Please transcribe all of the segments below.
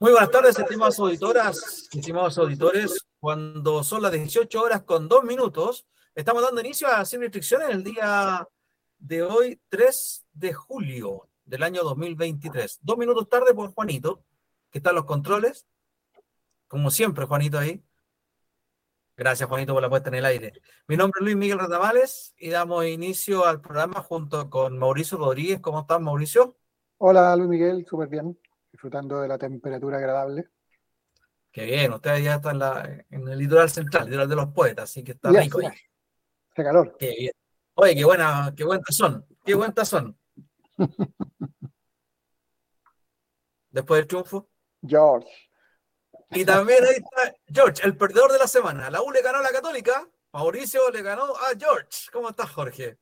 Muy buenas tardes, estimadas auditoras, estimados auditores. Cuando son las 18 horas con dos minutos, estamos dando inicio a Sin Restricciones el día de hoy, 3 de julio del año 2023. Dos minutos tarde por Juanito, que está en los controles. Como siempre, Juanito ahí. Gracias, Juanito, por la puesta en el aire. Mi nombre es Luis Miguel Radamales y damos inicio al programa junto con Mauricio Rodríguez. ¿Cómo estás, Mauricio? Hola, Luis Miguel, súper bien disfrutando de la temperatura agradable. Qué bien, ustedes ya están en, el litoral central, el litoral de los poetas, así que está rico ahí. Hace calor. Qué bien. Oye, qué buena, qué buen tazón, qué buen tazón. Después del triunfo. George. Y también ahí está George, el perdedor de la semana. La U le ganó a la Católica, Mauricio le ganó a George. ¿Cómo estás, Jorge?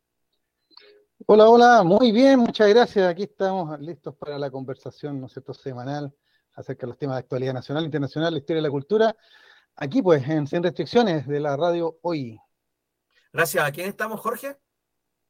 Hola, hola, muy bien, muchas gracias. Aquí estamos listos para la conversación, ¿no es cierto?, semanal acerca de los temas de actualidad nacional, internacional, la historia y la cultura. Aquí, pues, en Sin Restricciones de la radio Hoy. Gracias. ¿A quién estamos, Jorge?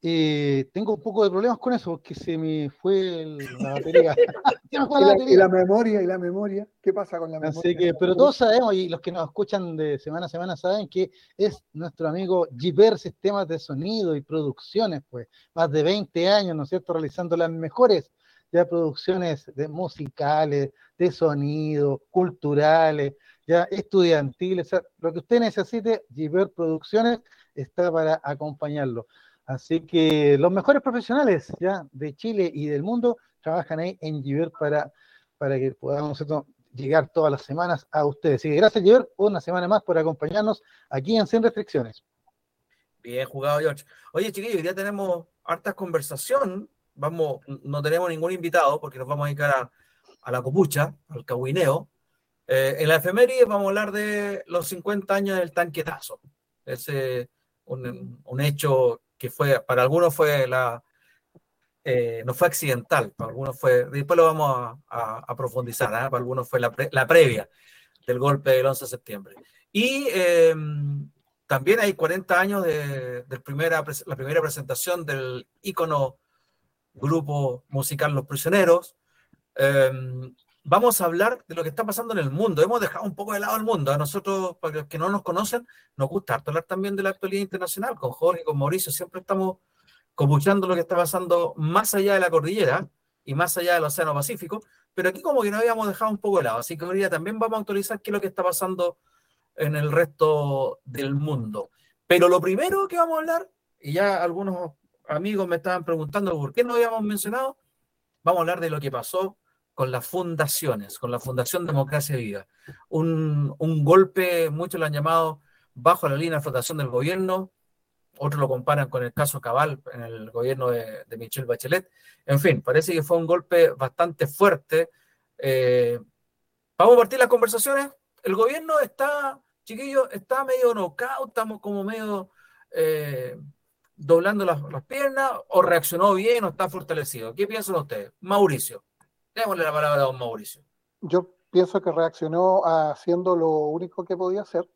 Eh, tengo un poco de problemas con eso porque se me fue la batería. ¿Y, la, memoria, y la memoria. ¿Qué pasa con la memoria? pero todos sabemos, y los que nos escuchan de semana a semana saben que es nuestro amigo Giver Sistemas de Sonido y Producciones, pues, más de 20 años, ¿no es cierto?, realizando las mejores ya producciones de musicales, de sonido, culturales, ya estudiantiles, lo que usted necesite, Giver Producciones está para acompañarlo. Así que los mejores profesionales ya de Chile y del mundo trabajan ahí en Giver para, para que podamos llegar todas las semanas a ustedes. Así que gracias, Giver, una semana más por acompañarnos aquí en Sin Restricciones. Bien jugado, George. Oye, chiquillos, ya tenemos harta conversación. Vamos, no tenemos ningún invitado porque nos vamos a dedicar a, la copucha, al cahuineo. Eh, en la efeméride vamos a hablar de los 50 años del tanquetazo. Es un, un hecho que fue, para algunos fue la, eh, no fue accidental, para algunos fue, después lo vamos a, profundizar, ¿eh? para algunos fue la, previa del golpe del 11 de septiembre. Y em, también hay 40 años de, primera, la primera presentación del ícono grupo musical Los Prisioneros. Vamos a hablar de lo que está pasando en el mundo. Hemos dejado un poco de lado el mundo. A nosotros, para los que no nos conocen, nos gusta hablar también de la actualidad internacional. Con Jorge, con Mauricio, siempre estamos copuchando lo que está pasando más allá de la cordillera y más allá del Océano Pacífico. Pero aquí como que nos habíamos dejado un poco de lado. Así que hoy día también vamos a actualizar qué es lo que está pasando en el resto del mundo. Pero lo primero que vamos a hablar, y ya algunos amigos me estaban preguntando por qué no habíamos mencionado, vamos a hablar de lo que pasó con las fundaciones, con la Fundación Democracia Viva. Un, golpe, muchos lo han llamado bajo la línea de flotación del gobierno, otros lo comparan con el caso Cabal en el gobierno de, Michelle Bachelet. En fin, parece que fue un golpe bastante fuerte. Eh, vamos a partir las conversaciones. El gobierno está, chiquillos, está medio knockout, estamos como medio eh, doblando las, las, piernas, o reaccionó bien o está fortalecido. ¿Qué piensan ustedes? Mauricio. Démosle la palabra a don Mauricio. Yo pienso que reaccionó haciendo lo único que podía hacer,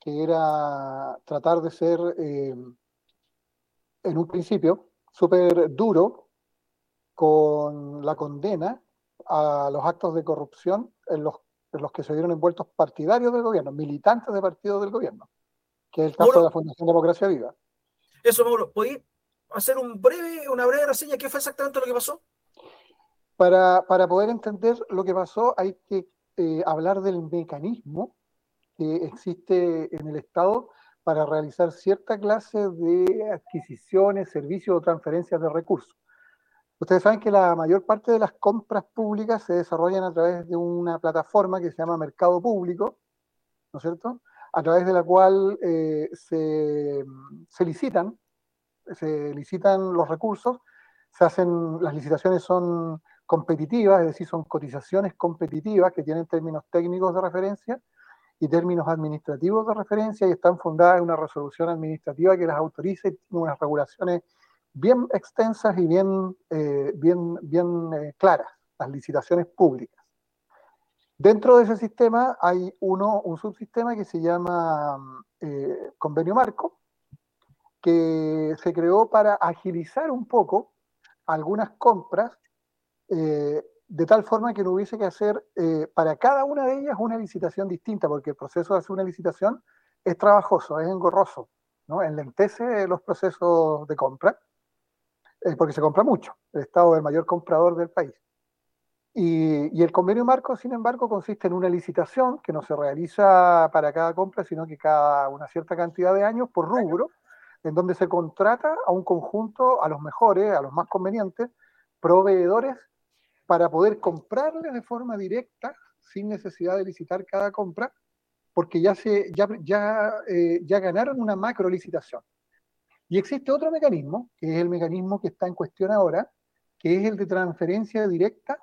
que era tratar de ser, eh, en un principio, súper duro con la condena a los actos de corrupción en los, los que se vieron envueltos partidarios del gobierno, militantes de partidos del gobierno, que es el caso de la Fundación Democracia Viva. Eso, Mauro, ¿podéis hacer un breve, una breve reseña? ¿Qué fue exactamente lo que pasó? Para, poder entender lo que pasó hay que eh, hablar del mecanismo que existe en el Estado para realizar cierta clase de adquisiciones, servicios o transferencias de recursos. Ustedes saben que la mayor parte de las compras públicas se desarrollan a través de una plataforma que se llama Mercado Público, ¿no es cierto? A través de la cual eh, se, se licitan, se licitan los recursos, se hacen, las licitaciones son competitivas, es decir, son cotizaciones competitivas que tienen términos técnicos de referencia y términos administrativos de referencia y están fundadas en una resolución administrativa que las autoriza y tiene unas regulaciones bien extensas y bien, eh, bien, bien eh, claras, las licitaciones públicas. Dentro de ese sistema hay uno, un subsistema que se llama eh, convenio marco, que se creó para agilizar un poco algunas compras eh, de tal forma que no hubiese que hacer eh, para cada una de ellas una licitación distinta, porque el proceso de hacer una licitación es trabajoso, es engorroso, ¿no? enlentece los procesos de compra, eh, porque se compra mucho, el Estado es el mayor comprador del país. Y, y, el convenio marco, sin embargo, consiste en una licitación que no se realiza para cada compra, sino que cada una cierta cantidad de años por rubro, en donde se contrata a un conjunto, a los mejores, a los más convenientes, proveedores para poder comprarle de forma directa, sin necesidad de licitar cada compra, porque ya, se, ya, eh, ya ganaron una macro licitación. Y existe otro mecanismo, que es el mecanismo que está en cuestión ahora, que es el de transferencia directa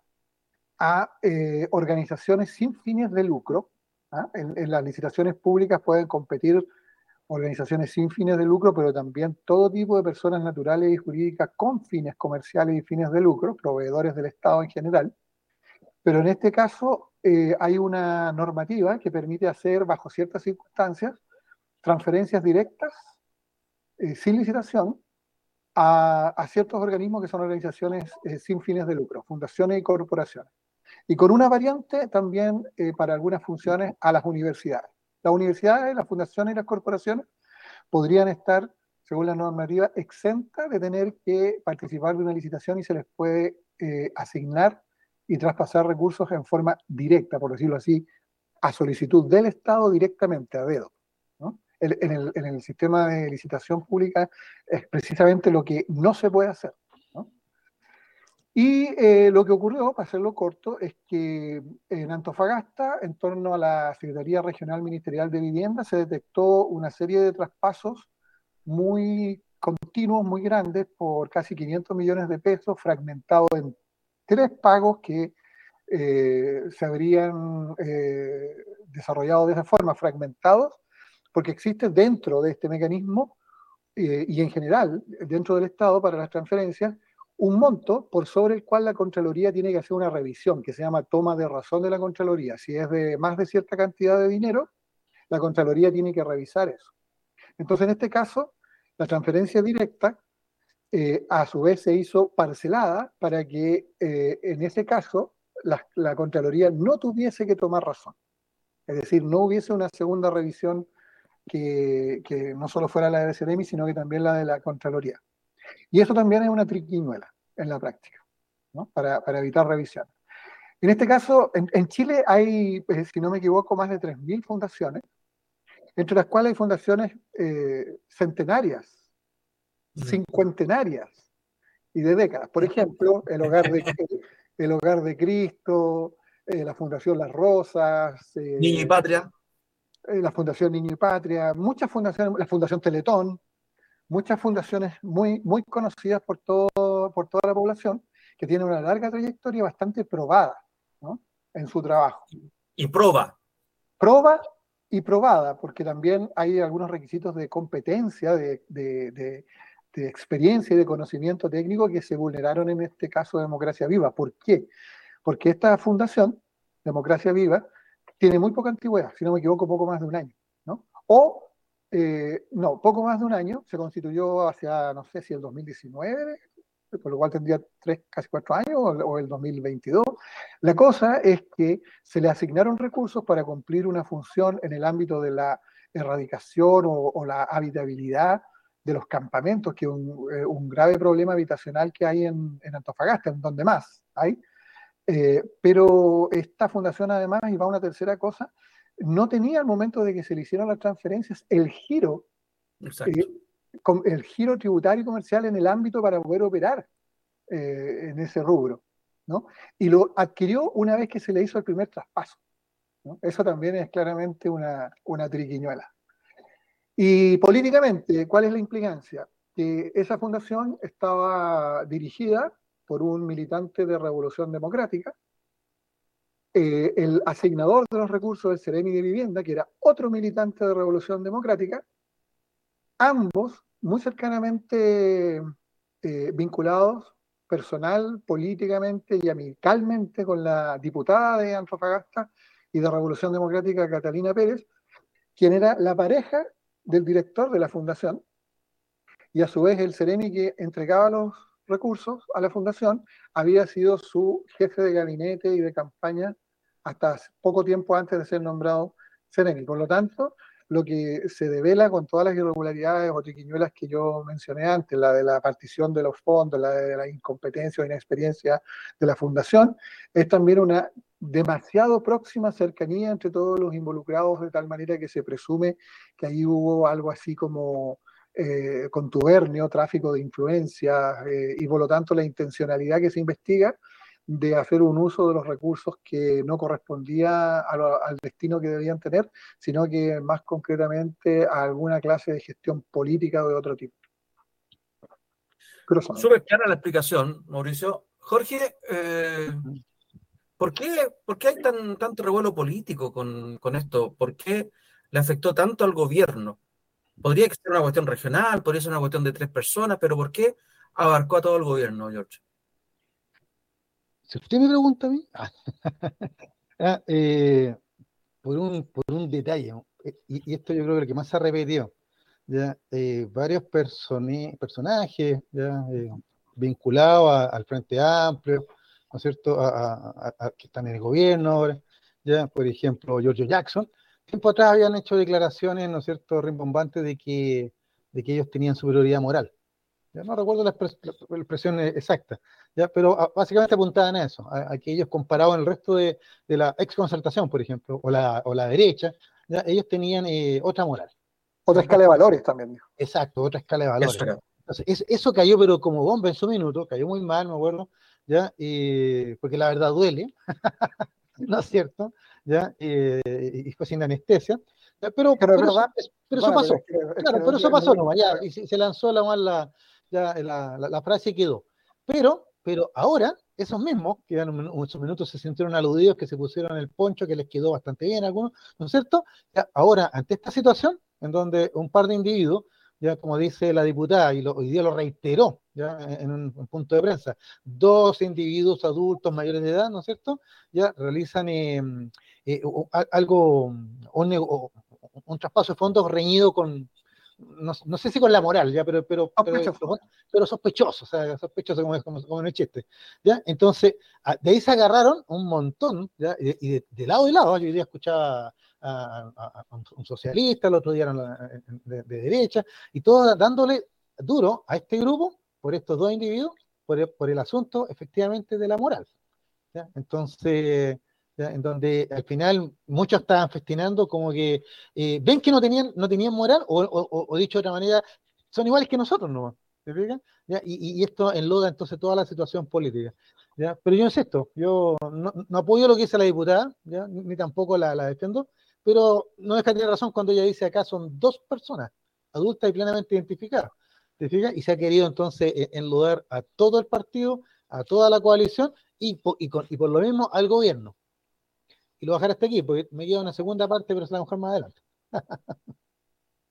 a eh, organizaciones sin fines de lucro. ¿ah? En, las licitaciones públicas pueden competir organizaciones sin fines de lucro, pero también todo tipo de personas naturales y jurídicas con fines comerciales y fines de lucro, proveedores del Estado en general. Pero en este caso eh, hay una normativa que permite hacer, bajo ciertas circunstancias, transferencias directas, eh, sin licitación, a, ciertos organismos que son organizaciones eh, sin fines de lucro, fundaciones y corporaciones. Y con una variante también para algunas funciones a las universidades. Las universidades, las fundaciones y las corporaciones podrían estar, según la normativa, exentas de tener que participar de una licitación y se les puede eh, asignar y traspasar recursos en forma directa, por decirlo así, a solicitud del Estado directamente, a dedo. en, el, en, el, sistema de licitación pública es precisamente lo que no se puede hacer. Y eh, lo que ocurrió, para hacerlo corto, es que en Antofagasta, en torno a la Secretaría Regional Ministerial de Vivienda, se detectó una serie de traspasos muy continuos, muy grandes, por casi 500 millones de pesos, fragmentados en tres pagos que eh, se habrían eh, desarrollado de esa forma, fragmentados, porque existe dentro de este mecanismo eh, y en general dentro del Estado para las transferencias un monto por sobre el cual la Contraloría tiene que hacer una revisión, que se llama toma de razón de la Contraloría. Si es de más de cierta cantidad de dinero, la Contraloría tiene que revisar eso. Entonces, en este caso, la transferencia directa, eh, a su vez, se hizo parcelada para que, eh, en ese caso, la, la, Contraloría no tuviese que tomar razón. Es decir, no hubiese una segunda revisión que, que no solo fuera la de CDMI, sino que también la de la Contraloría. Y eso también es una triquiñuela en la práctica, ¿no? para, para, evitar revisión. En este caso, en, en Chile hay, pues, si no me equivoco, más de 3.000 fundaciones, entre las cuales hay fundaciones eh, centenarias, cincuentenarias y de décadas. Por ejemplo, el Hogar de, el hogar de Cristo, eh, la Fundación Las Rosas. Eh, Niño y Patria. la Fundación Niño y Patria, muchas fundaciones, la Fundación Teletón, muchas fundaciones muy, muy conocidas por, todo, por toda la población, que tienen una larga trayectoria bastante probada ¿no? en su trabajo. Y proba. Proba y probada, porque también hay algunos requisitos de competencia, de, de, de, de experiencia y de conocimiento técnico que se vulneraron en este caso de Democracia Viva. ¿Por qué? Porque esta fundación, Democracia Viva, tiene muy poca antigüedad, si no me equivoco, poco más de un año. ¿no? O eh, no, poco más de un año, se constituyó hacia, no sé si el 2019, por lo cual tendría tres, casi cuatro años, o, el 2022. La cosa es que se le asignaron recursos para cumplir una función en el ámbito de la erradicación o, la habitabilidad de los campamentos, que es un, eh, grave problema habitacional que hay en, en Antofagasta, en donde más hay. Eh, pero esta fundación además, y va una tercera cosa, no tenía al momento de que se le hicieron las transferencias el giro, eh, el giro tributario y comercial en el ámbito para poder operar eh, en ese rubro. ¿no? Y lo adquirió una vez que se le hizo el primer traspaso. ¿no? Eso también es claramente una, una triquiñuela. Y políticamente, ¿cuál es la implicancia? Que esa fundación estaba dirigida por un militante de Revolución Democrática, eh, el asignador de los recursos del Ceremi de Vivienda, que era otro militante de Revolución Democrática, ambos muy cercanamente eh, vinculados personal, políticamente y amicalmente con la diputada de Antofagasta y de Revolución Democrática, Catalina Pérez, quien era la pareja del director de la fundación, y a su vez el Ceremi que entregaba los recursos a la fundación, había sido su jefe de gabinete y de campaña hasta poco tiempo antes de ser nombrado Ceremi. Por lo tanto, lo que se devela con todas las irregularidades o triquiñuelas que yo mencioné antes, la de la partición de los fondos, la de la incompetencia o inexperiencia de la fundación, es también una demasiado próxima cercanía entre todos los involucrados, de tal manera que se presume que ahí hubo algo así como eh, contubernio, tráfico de influencias eh, y por lo tanto la intencionalidad que se investiga de hacer un uso de los recursos que no correspondía al destino que debían tener, sino que más concretamente a alguna clase de gestión política o de otro tipo. Súper clara la explicación, Mauricio. Jorge, eh, ¿por, qué, ¿por, qué, hay tan, tanto revuelo político con, con esto? ¿Por qué le afectó tanto al gobierno? Podría ser una cuestión regional, podría ser una cuestión de tres personas, pero ¿por qué abarcó a todo el gobierno, George? Si usted me pregunta a mí, ah, ah, eh, por, un, por un detalle, eh, y, esto yo creo que lo que más se ha repetido, ya, eh, varios personajes vinculados al Frente Amplio, ¿no es cierto?, a, que están en el gobierno ahora, ya, por ejemplo, Giorgio Jackson, tiempo atrás habían hecho declaraciones, ¿no es cierto?, rimbombantes de que, de que ellos tenían superioridad moral. Ya no recuerdo la, expresión exacta, ¿ya? pero ah, básicamente apuntaban a eso, a, que ellos comparados el resto de, de la exconcertación, por ejemplo, o la, o la derecha, ¿ya? ellos tenían eh, otra moral. Otra escala de valores también. Exacto, otra escala de valores. Entonces, eso cayó, pero como bomba en su minuto, cayó muy mal, me acuerdo, ¿ya? porque la verdad duele, ¿no es cierto? ¿Ya? y fue sin anestesia. Pero, pero, eso pasó. claro, pero eso pasó nomás, ya, y se, lanzó la, la, ya la, la, frase quedó. Pero, pero ahora, esos mismos, que en esos minutos se sintieron aludidos, que se pusieron el poncho, que les quedó bastante bien a algunos, ¿no es cierto? ahora, ante esta situación, en donde un par de individuos, ya como dice la diputada, y lo, hoy día lo reiteró ya en un, punto de prensa, dos individuos adultos mayores de edad, ¿no es cierto? Ya realizan eh, eh, algo, un, un, traspaso de fondos reñido con, no, sé si con la moral, ya, pero, pero, pero, sospechoso, o sea, sospechoso como, como, como en el chiste. ¿ya? Entonces, de ahí se agarraron un montón, ¿ya? y de, lado y lado, yo hoy día escuchaba a, un socialista, el otro día de, de, derecha, y todos dándole duro a este grupo por estos dos individuos, por el, por el asunto efectivamente de la moral. ¿ya? Entonces, en donde al final muchos estaban festinando como que eh, ven que no tenían, no tenían moral, o, dicho de otra manera, son iguales que nosotros, ¿no? ¿Se Y, y, esto enloda entonces toda la situación política. ¿ya? Pero yo insisto, yo no, no, apoyo lo que dice la diputada, ¿ya? Ni, tampoco la, defiendo, pero no deja de tener razón cuando ella dice acá son dos personas adultas y plenamente identificadas. ¿Te fijas? Y se ha querido entonces eh, enlodar a todo el partido, a toda la coalición y por lo mismo al gobierno y lo voy a dejar hasta aquí, porque me queda una segunda parte, pero se la mejor más adelante.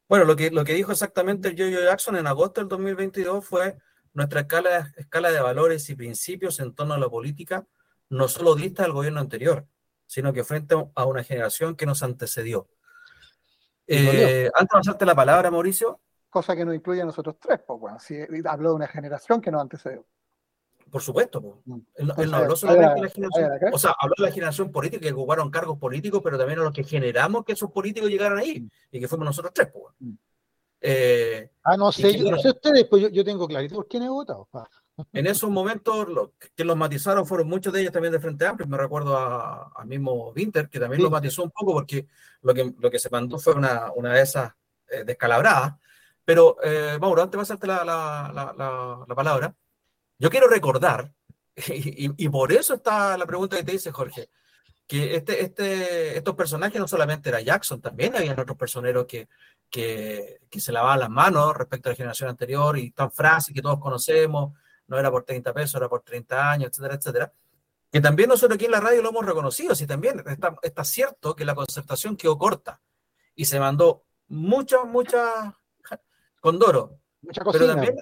bueno, lo que, lo que dijo exactamente el Jojo Jackson en agosto del 2022 fue nuestra escala, escala de valores y principios en torno a la política no solo dista al gobierno anterior, sino que frente a una generación que nos antecedió. Eh, antes de pasarte la palabra, Mauricio. Cosa que nos incluye a nosotros tres, pues bueno, si habló de una generación que nos antecedió. Por supuesto, mm. él, no habló solamente de la generación, o sea, habló de la generación política que ocuparon cargos políticos, pero también a los que generamos que esos políticos llegaran ahí mm. y que fuimos nosotros tres. Pues. Eh, ah, no sé, yo, no sé ustedes, pues yo, tengo clarito por quién he votado. En esos momentos, lo, que los matizaron fueron muchos de ellos también de Frente Amplio. Me recuerdo al mismo Winter, que también lo matizó un poco porque lo que, lo que se mandó fue una, una de esas eh, descalabradas. Pero, eh, Mauro, antes de pasarte la, la, la, la palabra, yo quiero recordar, y, por eso está la pregunta que te dice Jorge, que este, este, estos personajes no solamente era Jackson, también había otros personeros que, que, que, se lavaban las manos respecto a la generación anterior y tan frases que todos conocemos, no era por 30 pesos, era por 30 años, etcétera, etcétera. Que también nosotros aquí en la radio lo hemos reconocido, si también está, está cierto que la concertación quedó corta y se mandó mucha, mucha condoro. Mucha cocina. Pero también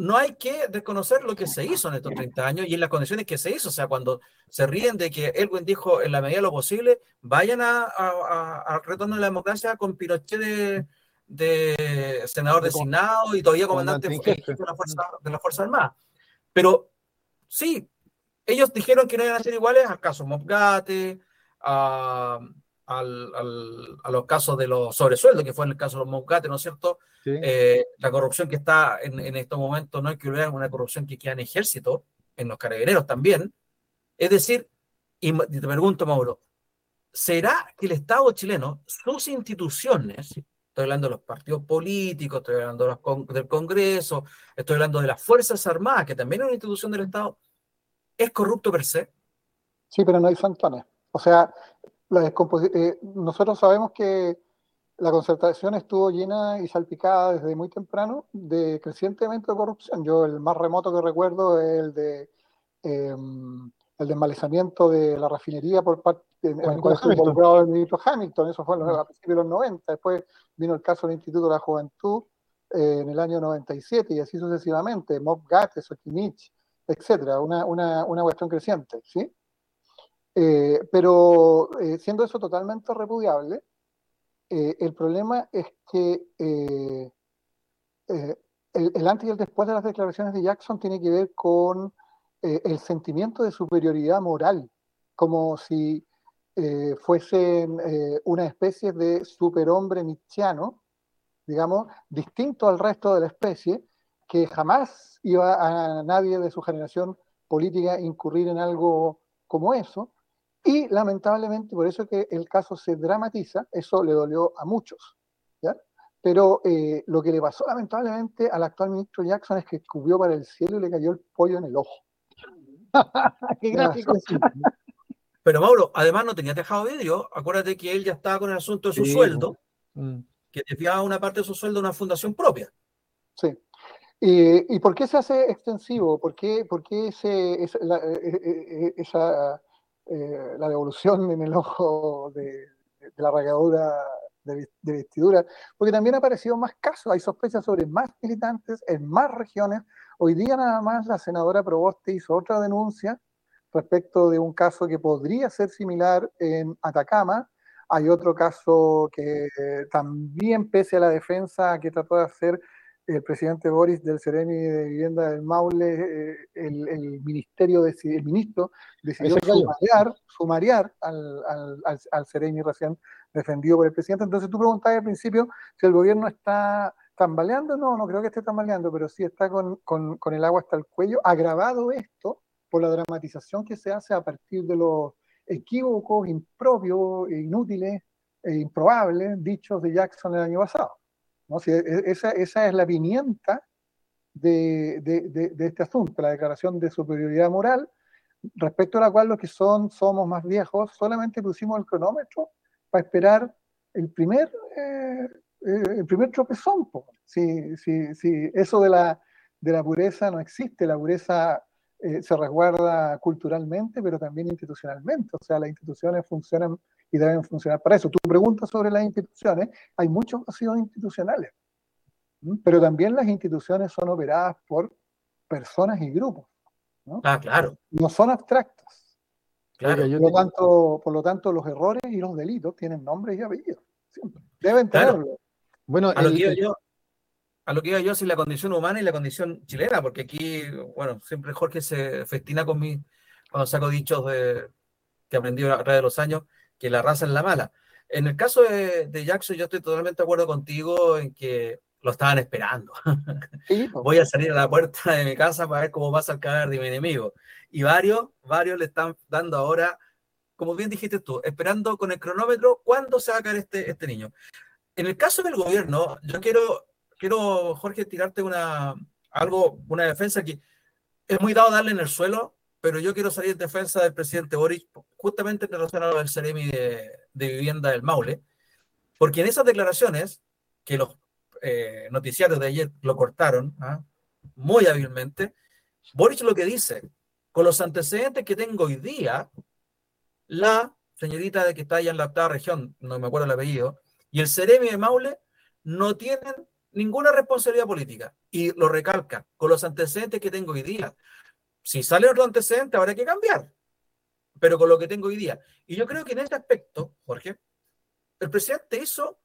no hay que desconocer lo que se hizo en estos 30 años y en las condiciones que se hizo. O sea, cuando se ríen de que Elwin dijo en la medida de lo posible, vayan al retorno de la democracia con Pinochet de, senador designado y todavía comandante de, la fuerza, de la Fuerza Armada. Pero sí, ellos dijeron que no iban a ser iguales al caso Mobgate, a, a los casos de los sobresueldos, que fue en el caso de los Mobgate, ¿no es cierto? Eh, la corrupción que está en, en, estos momentos no es que hubiera una corrupción que queda en ejército, en los carabineros también. Es decir, y te pregunto, Mauro, ¿será que el Estado chileno, sus instituciones, estoy hablando de los partidos políticos, estoy hablando del Congreso, estoy hablando de las Fuerzas Armadas, que también es una institución del Estado, ¿es corrupto per se? Sí, pero no hay santones. O sea, la eh, nosotros sabemos que la concertación estuvo llena y salpicada desde muy temprano de creciente evento de corrupción. Yo el más remoto que recuerdo es el de em, el desmalezamiento de la refinería por parte en, el cual estuvo el ministro Hamilton, eso fue a principios de los 90, después vino el caso del Instituto de la Juventud eh, en el año 97 y así sucesivamente, Mob Gates, Soquimich, etcétera, una, una, una cuestión creciente, ¿sí? Eh, pero eh, siendo eso totalmente repudiable, el problema es que el, antes y el después de las declaraciones de Jackson tiene que ver con el sentimiento de superioridad moral, como si eh, fuesen eh, una especie de superhombre nietzscheano, digamos, distinto al resto de la especie, que jamás iba a nadie de su generación política incurrir en algo como eso. Y lamentablemente, por eso que el caso se dramatiza, eso le dolió a muchos. ¿ya? Pero eh, lo que le pasó lamentablemente al actual ministro Jackson es que cubrió para el cielo y le cayó el pollo en el ojo. ¡Qué gráfico! Pero Mauro, además no tenía tejado vidrio. Acuérdate que él ya estaba con el asunto de su sueldo, mm. que desviaba una parte de su sueldo a una fundación propia. Sí. ¿Y, por qué se hace extensivo? ¿Por qué, por qué ese, la, eh, eh, esa, eh, la devolución en el ojo de, la regadura de, vestidura? Porque también ha aparecido más casos, hay sospechas sobre más militantes en más regiones. Hoy día nada más la senadora Proboste hizo otra denuncia respecto de un caso que podría ser similar en Atacama. Hay otro caso que también, pese a la defensa que trató de hacer el presidente Boris del Seremi de Vivienda del Maule, eh, el, ministerio el ministro decidió sumariar, sumariar al, al, recién defendido por el presidente. Entonces tú preguntabas al principio si el gobierno está tambaleando. No, no creo que esté tambaleando, pero sí está con, con, con el agua hasta el cuello. Agravado esto por la dramatización que se hace a partir de los equívocos, impropios, inútiles e improbables dichos de Jackson el año pasado. E, e, esa, es la pimienta de, este asunto, la declaración de superioridad moral, respecto a la cual los que son, somos más viejos, solamente pusimos el cronómetro para esperar el primer, eh, eh, el primer tropezón. Si, si, si eso de la, de la pureza no existe, la pureza eh, se resguarda culturalmente, pero también institucionalmente. O sea, las instituciones funcionan y deben funcionar para eso. Tu pregunta sobre las instituciones, hay muchos vacíos institucionales, pero también las instituciones son operadas por personas y grupos. ¿no? Ah, claro. No son abstractas. Claro, por, lo tanto, por lo tanto, los errores y los delitos tienen nombre y apellidos. Siempre. Deben tenerlo. Bueno, a lo que yo, a lo que iba yo, si la condición humana y la condición chilena, porque aquí, bueno, siempre Jorge se festina con mí cuando saco dichos de, que aprendí a través de los años, que la raza es la mala. En el caso de, Jackson, yo estoy totalmente de acuerdo contigo en que lo estaban esperando. Voy a salir a la puerta de mi casa para ver cómo pasa el cadáver de mi enemigo. Y varios, varios le están dando ahora, como bien dijiste tú, esperando con el cronómetro cuándo se va a caer este, este niño. En el caso del gobierno, yo quiero quiero, Jorge, tirarte una, algo, una defensa que es muy dado darle en el suelo, pero yo quiero salir en defensa del presidente Boris, justamente en relación a lo del Ceremi de, Vivienda del Maule, porque en esas declaraciones, que los eh, noticiarios de ayer lo cortaron ¿ah? muy hábilmente, Boris lo que dice, con los antecedentes que tengo hoy día, la señorita de que está allá en la octava región, no me acuerdo el apellido, y el Ceremi de Maule no tienen ninguna responsabilidad política. Y lo recalca, con los antecedentes que tengo hoy día. Si sale otro antecedente, habrá que cambiar. Pero con lo que tengo hoy día. Y yo creo que en este aspecto, Jorge, el presidente hizo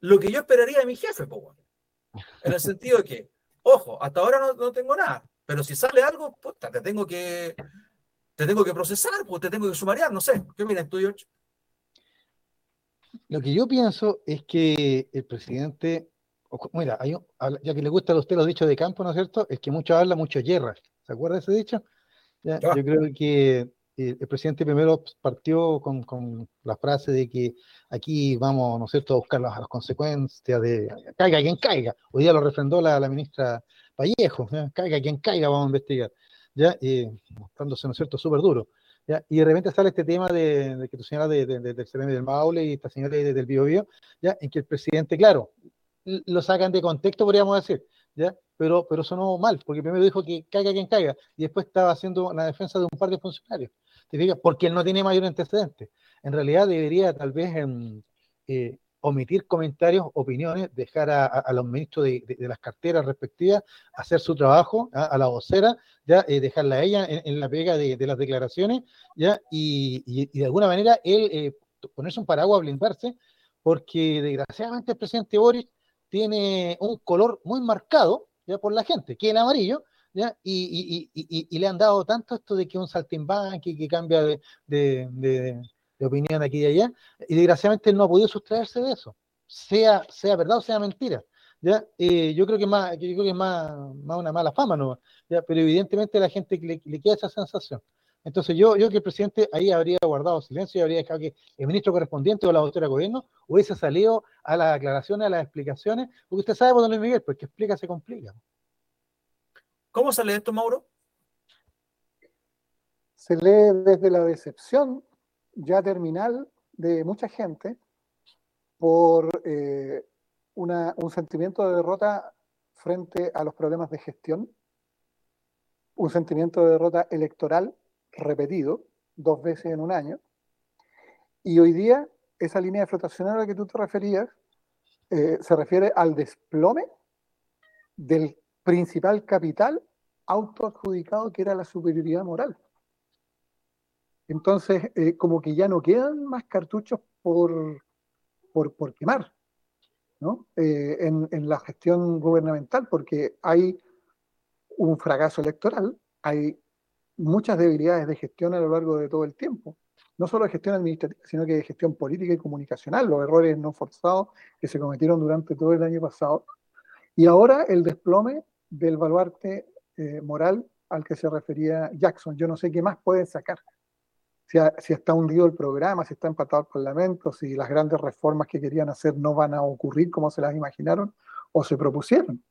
lo que yo esperaría de mi jefe, En el sentido de que, ojo, hasta ahora no, tengo nada. pero si sale algo, puta, te tengo que, te tengo que procesar, pues te tengo que sumariar, no sé. ¿Qué opinas tú, George? Lo que yo pienso es que el presidente, mira, ya que le gusta a usted los dichos de campo, ¿no es cierto? Es que mucho habla, mucho hierra. ¿Se acuerda de ese dicho? Yo creo que el presidente primero partió con, la frase de que aquí vamos, ¿no es cierto?, a buscar las, consecuencias de caiga quien caiga. Hoy día lo refrendó la, ministra Vallejo, caiga quien caiga, vamos a investigar, ya, mostrándose, ¿no es cierto?, súper duro. Y de repente sale este tema de, que tu señora de, del CRM del Maule y esta señora del Bio, Bio ya, en que el presidente, claro, lo sacan de contexto, podríamos decir, ¿ya? Pero, pero sonó mal, porque primero dijo que caiga quien caiga, y después estaba haciendo la defensa de un par de funcionarios. Porque él no tiene mayor antecedente. En realidad debería tal vez em, eh, omitir comentarios, opiniones, dejar a, los ministros de, las carteras respectivas hacer su trabajo, a, la vocera, ya eh, dejarla a ella en, la pega de, las declaraciones, ya y, de alguna manera él eh, ponerse un paraguas blindarse, porque desgraciadamente el presidente Boris tiene un color muy marcado ya por la gente, que el amarillo, y, le han dado tanto esto de que un saltimbanqui que cambia de, opinión aquí y allá, y desgraciadamente él no ha podido sustraerse de eso, sea, sea verdad o sea mentira. ¿ya? Eh, yo creo que, más, yo creo que más, más una mala fama, ¿no? ¿ya? pero evidentemente la gente le, le queda esa sensación. Entonces yo, yo que el presidente ahí habría guardado silencio y habría dejado que el ministro correspondiente o la doctora de gobierno hubiese salido a las aclaraciones, a las explicaciones, porque usted sabe, don Luis Miguel, pues que explica se complica. ¿Cómo sale esto, Mauro? Se lee desde la decepción ya terminal de mucha gente por eh, un sentimiento de derrota frente a los problemas de gestión, un sentimiento de derrota electoral repetido dos veces en un año, y hoy día esa línea de flotación a la que tú te referías eh, se refiere al desplome del principal capital autoadjudicado que era la superioridad moral. Entonces, eh, como que ya no quedan más cartuchos por, por, quemar ¿no? Eh, en, en, la gestión gubernamental, porque hay un fracaso electoral, hay muchas debilidades de gestión a lo largo de todo el tiempo, no solo de gestión administrativa, sino que de gestión política y comunicacional, los errores no forzados que se cometieron durante todo el año pasado. Y ahora el desplome del baluarte eh, moral al que se refería Jackson. Yo no sé qué más pueden sacar. Si, si, está hundido el programa, si está empatado el Parlamento, si las grandes reformas que querían hacer no van a ocurrir como se las imaginaron o se propusieron.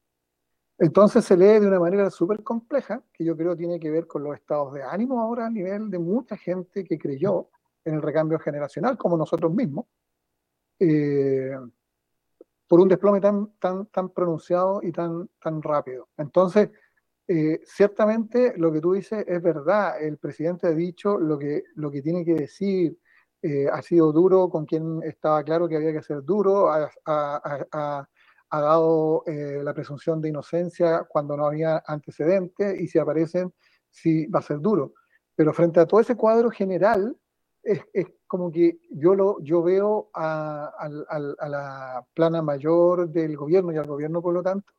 Entonces se lee de una manera súper compleja, que yo creo tiene que ver con los estados de ánimo ahora a nivel de mucha gente que creyó en el recambio generacional, como nosotros mismos, eh, por un desplome tan, tan, tan pronunciado y tan, tan rápido. Entonces, eh, ciertamente lo que tú dices es verdad, el presidente ha dicho lo que, lo que tiene que decir, eh, ha sido duro con quien estaba claro que había que ser duro, ha, dado eh, la presunción de inocencia cuando no había antecedentes y si aparecen, sí va a ser duro. Pero frente a todo ese cuadro general, es, como que yo, lo, yo veo a, a la plana mayor del gobierno y al gobierno, por lo tanto,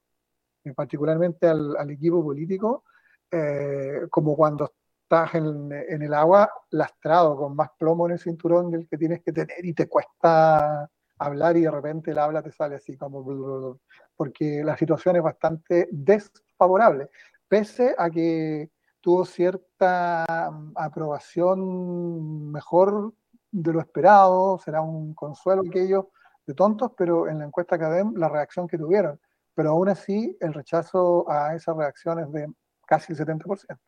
particularmente al, equipo político, eh, como cuando estás en, el agua lastrado con más plomo en el cinturón del que tienes que tener y te cuesta hablar y de repente el habla te sale así como porque la situación es bastante desfavorable, pese a que tuvo cierta mm, aprobación mejor de lo esperado, será un consuelo aquello de tontos, pero en la encuesta CADEM la reacción que tuvieron pero aún así el rechazo a esas reacciones de casi el 70%.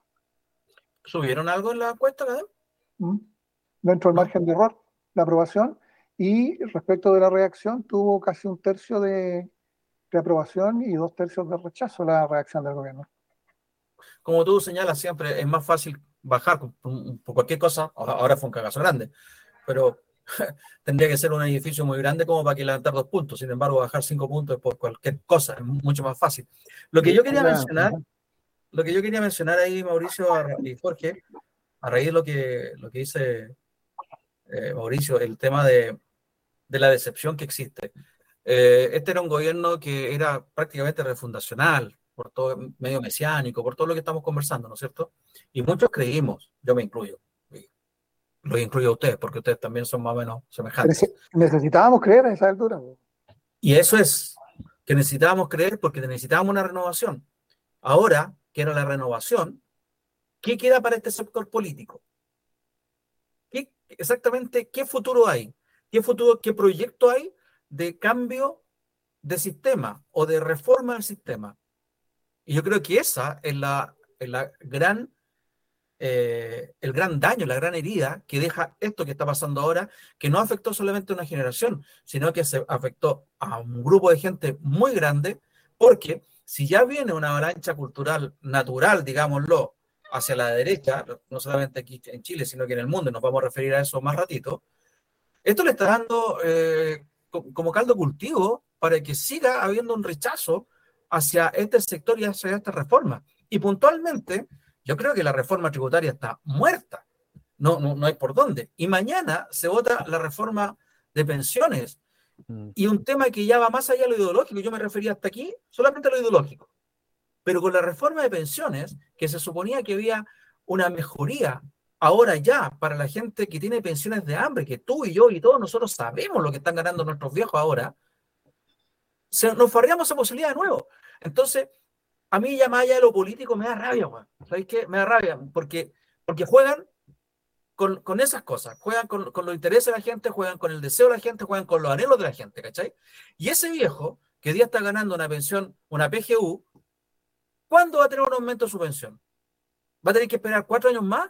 ¿Subieron algo en la encuesta, mm. Dentro del margen de error, la aprobación, y respecto de la reacción, tuvo casi un tercio de, aprobación y dos tercios de rechazo la reacción del gobierno. Como tú señalas siempre, es más fácil bajar por, cualquier cosa, ahora fue un cagazo grande, pero tendría que ser un edificio muy grande como para que levantar dos puntos. Sin embargo, bajar cinco puntos por cualquier cosa es mucho más fácil. Lo que yo quería mencionar, lo que yo quería mencionar ahí, Mauricio y Jorge, a raíz de lo que, lo que dice eh, Mauricio, el tema de, de, la decepción que existe. Eh, este era un gobierno que era prácticamente refundacional, por todo medio mesiánico, por todo lo que estamos conversando, ¿no es cierto? Y muchos creímos, yo me incluyo, lo incluyo a ustedes, porque ustedes también son más o menos semejantes. Necesitábamos creer a esa altura. Y eso es, que necesitábamos creer porque necesitábamos una renovación. Ahora, que era la renovación, ¿qué queda para este sector político? ¿Qué, exactamente qué futuro hay? ¿Qué futuro, qué proyecto hay de cambio de sistema o de reforma del sistema? Y yo creo que esa es la, es gran eh, el gran daño, la gran herida que deja esto que está pasando ahora, que no afectó solamente a una generación, sino que se afectó a un grupo de gente muy grande, porque si ya viene una avalancha cultural natural, digámoslo, hacia la derecha, no solamente aquí en Chile, sino que en el mundo, nos vamos a referir a eso más ratito, esto le está dando eh, como caldo cultivo para que siga habiendo un rechazo hacia este sector y hacia esta reforma. Y puntualmente, yo creo que la reforma tributaria está muerta. No, no, no hay por dónde. Y mañana se vota la reforma de pensiones. Mm. Y un tema que ya va más allá de lo ideológico, yo me refería hasta aquí, solamente a lo ideológico. Pero con la reforma de pensiones, que se suponía que había una mejoría ahora ya para la gente que tiene pensiones de hambre, que tú y yo y todos nosotros sabemos lo que están ganando nuestros viejos ahora, se, nos farreamos esa posibilidad de nuevo. Entonces, a mí ya más allá de lo político me da rabia, güey. ¿Sabéis qué? Me da rabia porque, porque juegan con, con esas cosas, juegan con, con, los intereses de la gente, juegan con el deseo de la gente, juegan con los anhelos de la gente, ¿cachai? Y ese viejo que día está ganando una pensión, una PGU, ¿cuándo va a tener un aumento de su pensión? ¿Va a tener que esperar cuatro años más?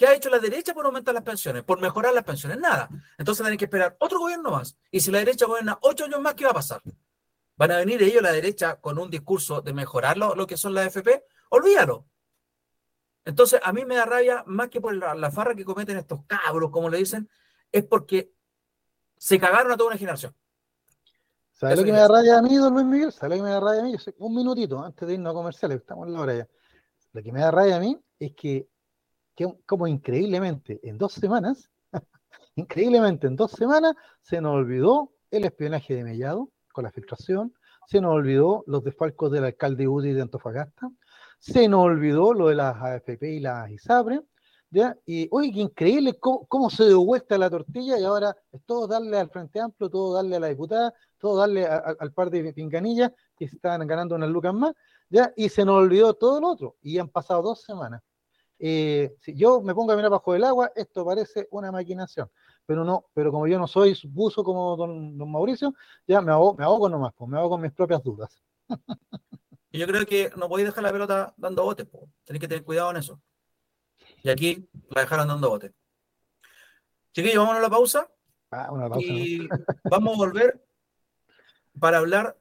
¿Qué ha hecho la derecha por aumentar las pensiones? Por mejorar las pensiones, nada. Entonces tienen que esperar otro gobierno más. Y si la derecha gobierna ocho años más, ¿qué va a pasar? van a venir ellos, la derecha, con un discurso de mejorar lo, que son las FP, olvídalo. Entonces, a mí me da rabia, más que por la, farra que cometen estos cabros, como le dicen, es porque se cagaron a toda una generación. ¿Sabes lo que me da rabia a mí, don Luis Miguel? ¿Sabes lo que me da rabia a mí? Un minutito antes de irnos a comerciales, estamos en la hora ya. Lo que me da rabia a mí es que, que como increíblemente en dos semanas, increíblemente en dos semanas, se nos olvidó el espionaje de Mellado, con la filtración, se nos olvidó los desfalcos del alcalde UDI de Antofagasta, se nos olvidó lo de las AFP y las ISAPRE, ¿ya? y oye, qué increíble cómo, se dio vuelta la tortilla y ahora es todo darle al Frente Amplio, todo darle a la diputada, todo darle al par de pinganillas que están ganando unas lucas más, ¿ya? y se nos olvidó todo lo otro, y han pasado dos semanas. Eh, si yo me pongo a mirar bajo el agua, esto parece una maquinación pero no, pero como yo no soy buzo como don, Mauricio, ya me ahogo, me ahogo nomás, pues, me hago con mis propias dudas. y yo creo que no podéis dejar la pelota dando botes, pues. tenéis que tener cuidado en eso. Y aquí la dejaron dando botes. Chiquillos, vamos a la pausa. Ah, una pausa y vamos a volver para hablar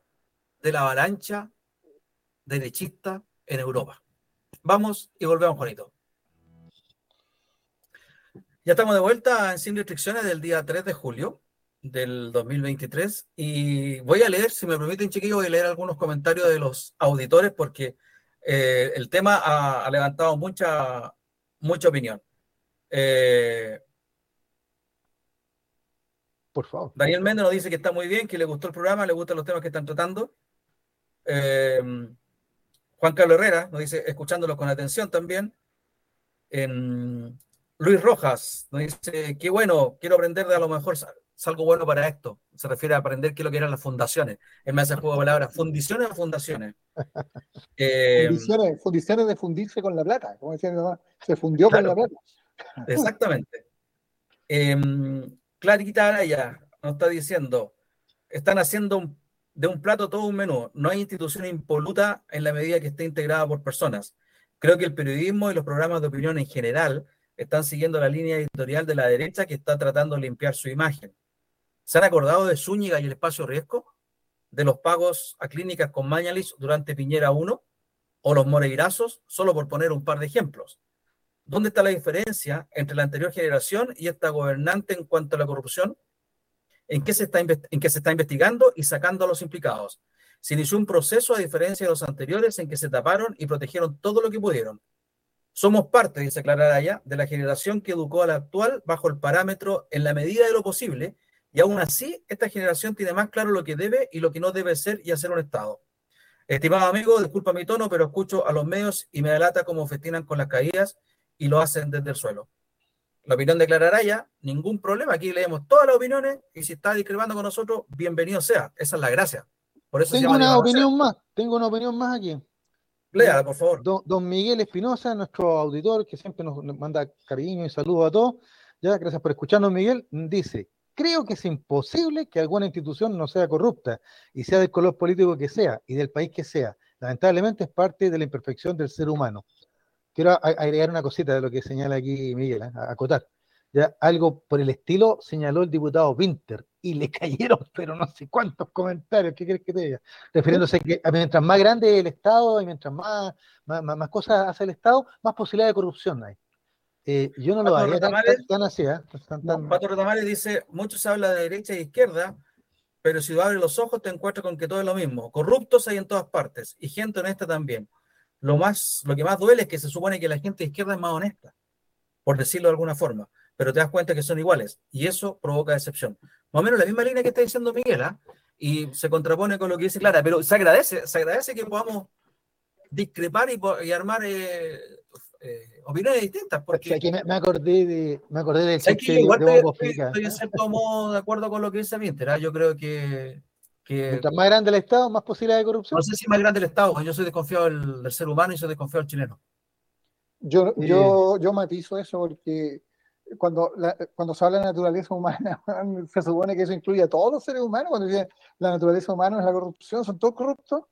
de la avalancha derechista en Europa. Vamos y volvemos, Juanito. Ya estamos de vuelta en Sin Restricciones del día 3 de julio del 2023 y voy a leer, si me permiten chiquillos, voy a leer algunos comentarios de los auditores porque eh, el tema ha, levantado mucha, mucha opinión. Eh, Por favor. Daniel Méndez nos dice que está muy bien, que le gustó el programa, le gustan los temas que están tratando. Eh, Juan Carlos Herrera nos dice, escuchándolo con atención también. Luis Rojas nos dice, qué bueno, quiero aprender de a lo mejor algo bueno para esto. Se refiere a aprender qué es lo que eran las fundaciones. Es más, ese juego de palabras, ¿fundiciones o fundaciones? Eh, fundiciones, de fundirse con la plata, como decía mi mamá, se fundió con la plata. Exactamente. Eh, Clarita Araya nos está diciendo, están haciendo de un plato todo un menú. No hay institución impoluta en la medida que esté integrada por personas. Creo que el periodismo y los programas de opinión en general están siguiendo la línea editorial de la derecha que está tratando de limpiar su imagen. ¿Se han acordado de Zúñiga y el espacio riesgo? ¿De los pagos a clínicas con Mañalis durante Piñera 1? ¿O los Moreirazos? Solo por poner un par de ejemplos. ¿Dónde está la diferencia entre la anterior generación y esta gobernante en cuanto a la corrupción? ¿En qué se está, en qué se está investigando y sacando a los implicados? Se inició un proceso, a diferencia de los anteriores, en que se taparon y protegieron todo lo que pudieron. Somos parte, dice Clara Araya, de la generación que educó a la actual bajo el parámetro en la medida de lo posible, y aún así esta generación tiene más claro lo que debe y lo que no debe ser y hacer un Estado. Estimado amigo, disculpa mi tono, pero escucho a los medios y me delata cómo festinan con las caídas y lo hacen desde el suelo. La opinión declarará ya, ningún problema. Aquí leemos todas las opiniones y si está discrepando con nosotros, bienvenido sea. Esa es la gracia. Por eso tengo una opinión más, tengo una opinión más aquí. Léala, por favor. Don, Miguel Espinosa, nuestro auditor, que siempre nos manda cariño y saludos a todos. Ya, gracias por escucharnos, Miguel. Dice, creo que es imposible que alguna institución no sea corrupta y sea del color político que sea y del país que sea. Lamentablemente es parte de la imperfección del ser humano. Quiero agregar una cosita de lo que señala aquí Miguel, ¿eh? acotar. Ya, algo por el estilo señaló el diputado Winter y le cayeron, pero no sé cuántos comentarios, ¿qué crees que te diga? Refiriéndose a que mientras más grande el Estado y mientras más, más, cosas hace el Estado, más posibilidad de corrupción hay. Eh, yo no lo haría tan, tan, así. ¿eh? Pato dice, muchos hablan de derecha e izquierda, pero si tú abres los ojos te encuentras con que todo es lo mismo. Corruptos hay en todas partes y gente honesta también. Lo, más, lo que más duele es que se supone que la gente de izquierda es más honesta, por decirlo de alguna forma pero te das cuenta que son iguales y eso provoca decepción. Más o menos la misma línea que está diciendo Miguel, ¿ah? y se contrapone con lo que dice Clara, pero se agradece, se agradece que podamos discrepar y, armar eh, eh, opiniones distintas. Porque aquí me, acordé de, me acordé del igual de, estoy, estoy, en cierto modo de acuerdo con lo que dice Minter. ¿ah? Yo creo que, que. Mientras más grande el Estado, más posibilidad de corrupción. No sé si más grande el Estado, yo soy desconfiado del, del ser humano y soy desconfiado del chileno. Yo, yo, yo matizo eso porque cuando, cuando se habla de naturaleza humana, se supone que eso incluye a todos los seres humanos. Cuando dice la naturaleza humana es la corrupción, ¿son todos corruptos?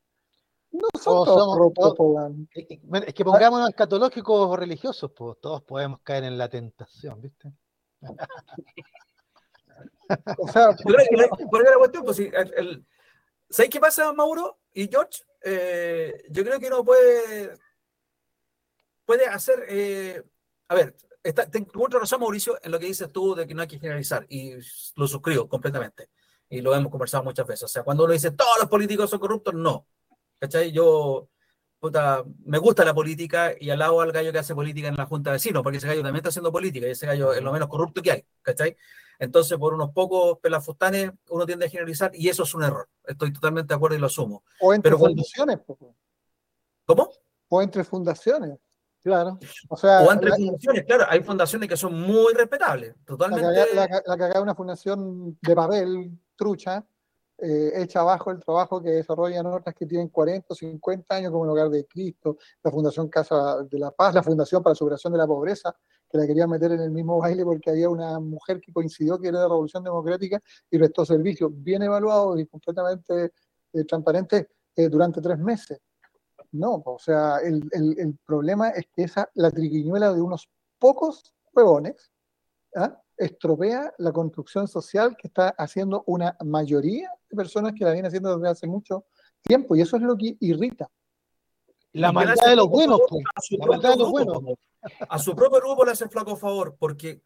No son todos, corruptos. es que pongámonos escatológicos o religiosos, pues todos podemos caer en la tentación, ¿viste? o sea, por la cuestión, pues, el, ¿sabes qué pasa, Mauro y George? Eh, yo creo que uno puede, puede hacer, eh, a ver, tengo otra razón, Mauricio, en lo que dices tú de que no hay que generalizar, y lo suscribo completamente. Y lo hemos conversado muchas veces. O sea, cuando uno dice todos los políticos son corruptos, no. ¿Cachai? Yo puta, me gusta la política y alabo al gallo que hace política en la Junta de Vecinos, porque ese gallo también está haciendo política y ese gallo es lo menos corrupto que hay. ¿Cachai? Entonces, por unos pocos pelafustanes, uno tiende a generalizar y eso es un error. Estoy totalmente de acuerdo y lo asumo. O entre fundaciones. ¿Cómo? O entre fundaciones. Claro. O, sea, o entre fundaciones, claro, hay fundaciones que son muy respetables, totalmente. La, que haga una fundación de papel, trucha, eh, echa abajo el trabajo que desarrollan otras que tienen 40 o 50 años, como el Hogar de Cristo, la Fundación Casa de la Paz, la Fundación para la Superación de la Pobreza, que la querían meter en el mismo baile porque había una mujer que coincidió que era de la Revolución Democrática y prestó servicio bien evaluado y completamente eh, transparente eh, durante tres meses. No, o sea, el, el, problema es que esa, la triquiñuela de unos pocos huevones ¿ah? estropea la construcción social que está haciendo una mayoría de personas que la vienen haciendo desde hace mucho tiempo, y eso es lo que irrita. La maldad de los buenos, pues. la maldad de los buenos. A su propio grupo le hace flaco favor, porque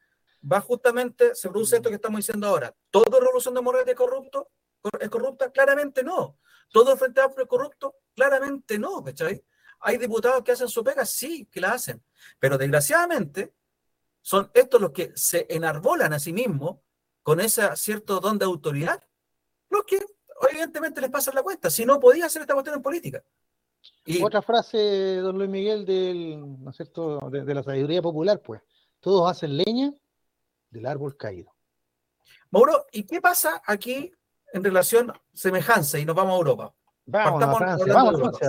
va justamente, se produce esto que estamos diciendo ahora. ¿Todo revolución democrática es corrupto? ¿Es corrupta? Claramente no. ¿Todo el Frente Amplio es corrupto? Claramente no, ¿cachai? ¿Hay diputados que hacen su pega? Sí, que la hacen. Pero desgraciadamente son estos los que se enarbolan a sí mismos con ese cierto don de autoridad, los que evidentemente les pasan la cuenta. Si no, podía hacer esta cuestión en política. Y... Otra frase, don Luis Miguel, del, ¿no es cierto? De, de, la sabiduría popular, pues. Todos hacen leña del árbol caído. Mauro, ¿y qué pasa aquí en relación semejanza y nos vamos a Europa. Vamos a Francia, vamos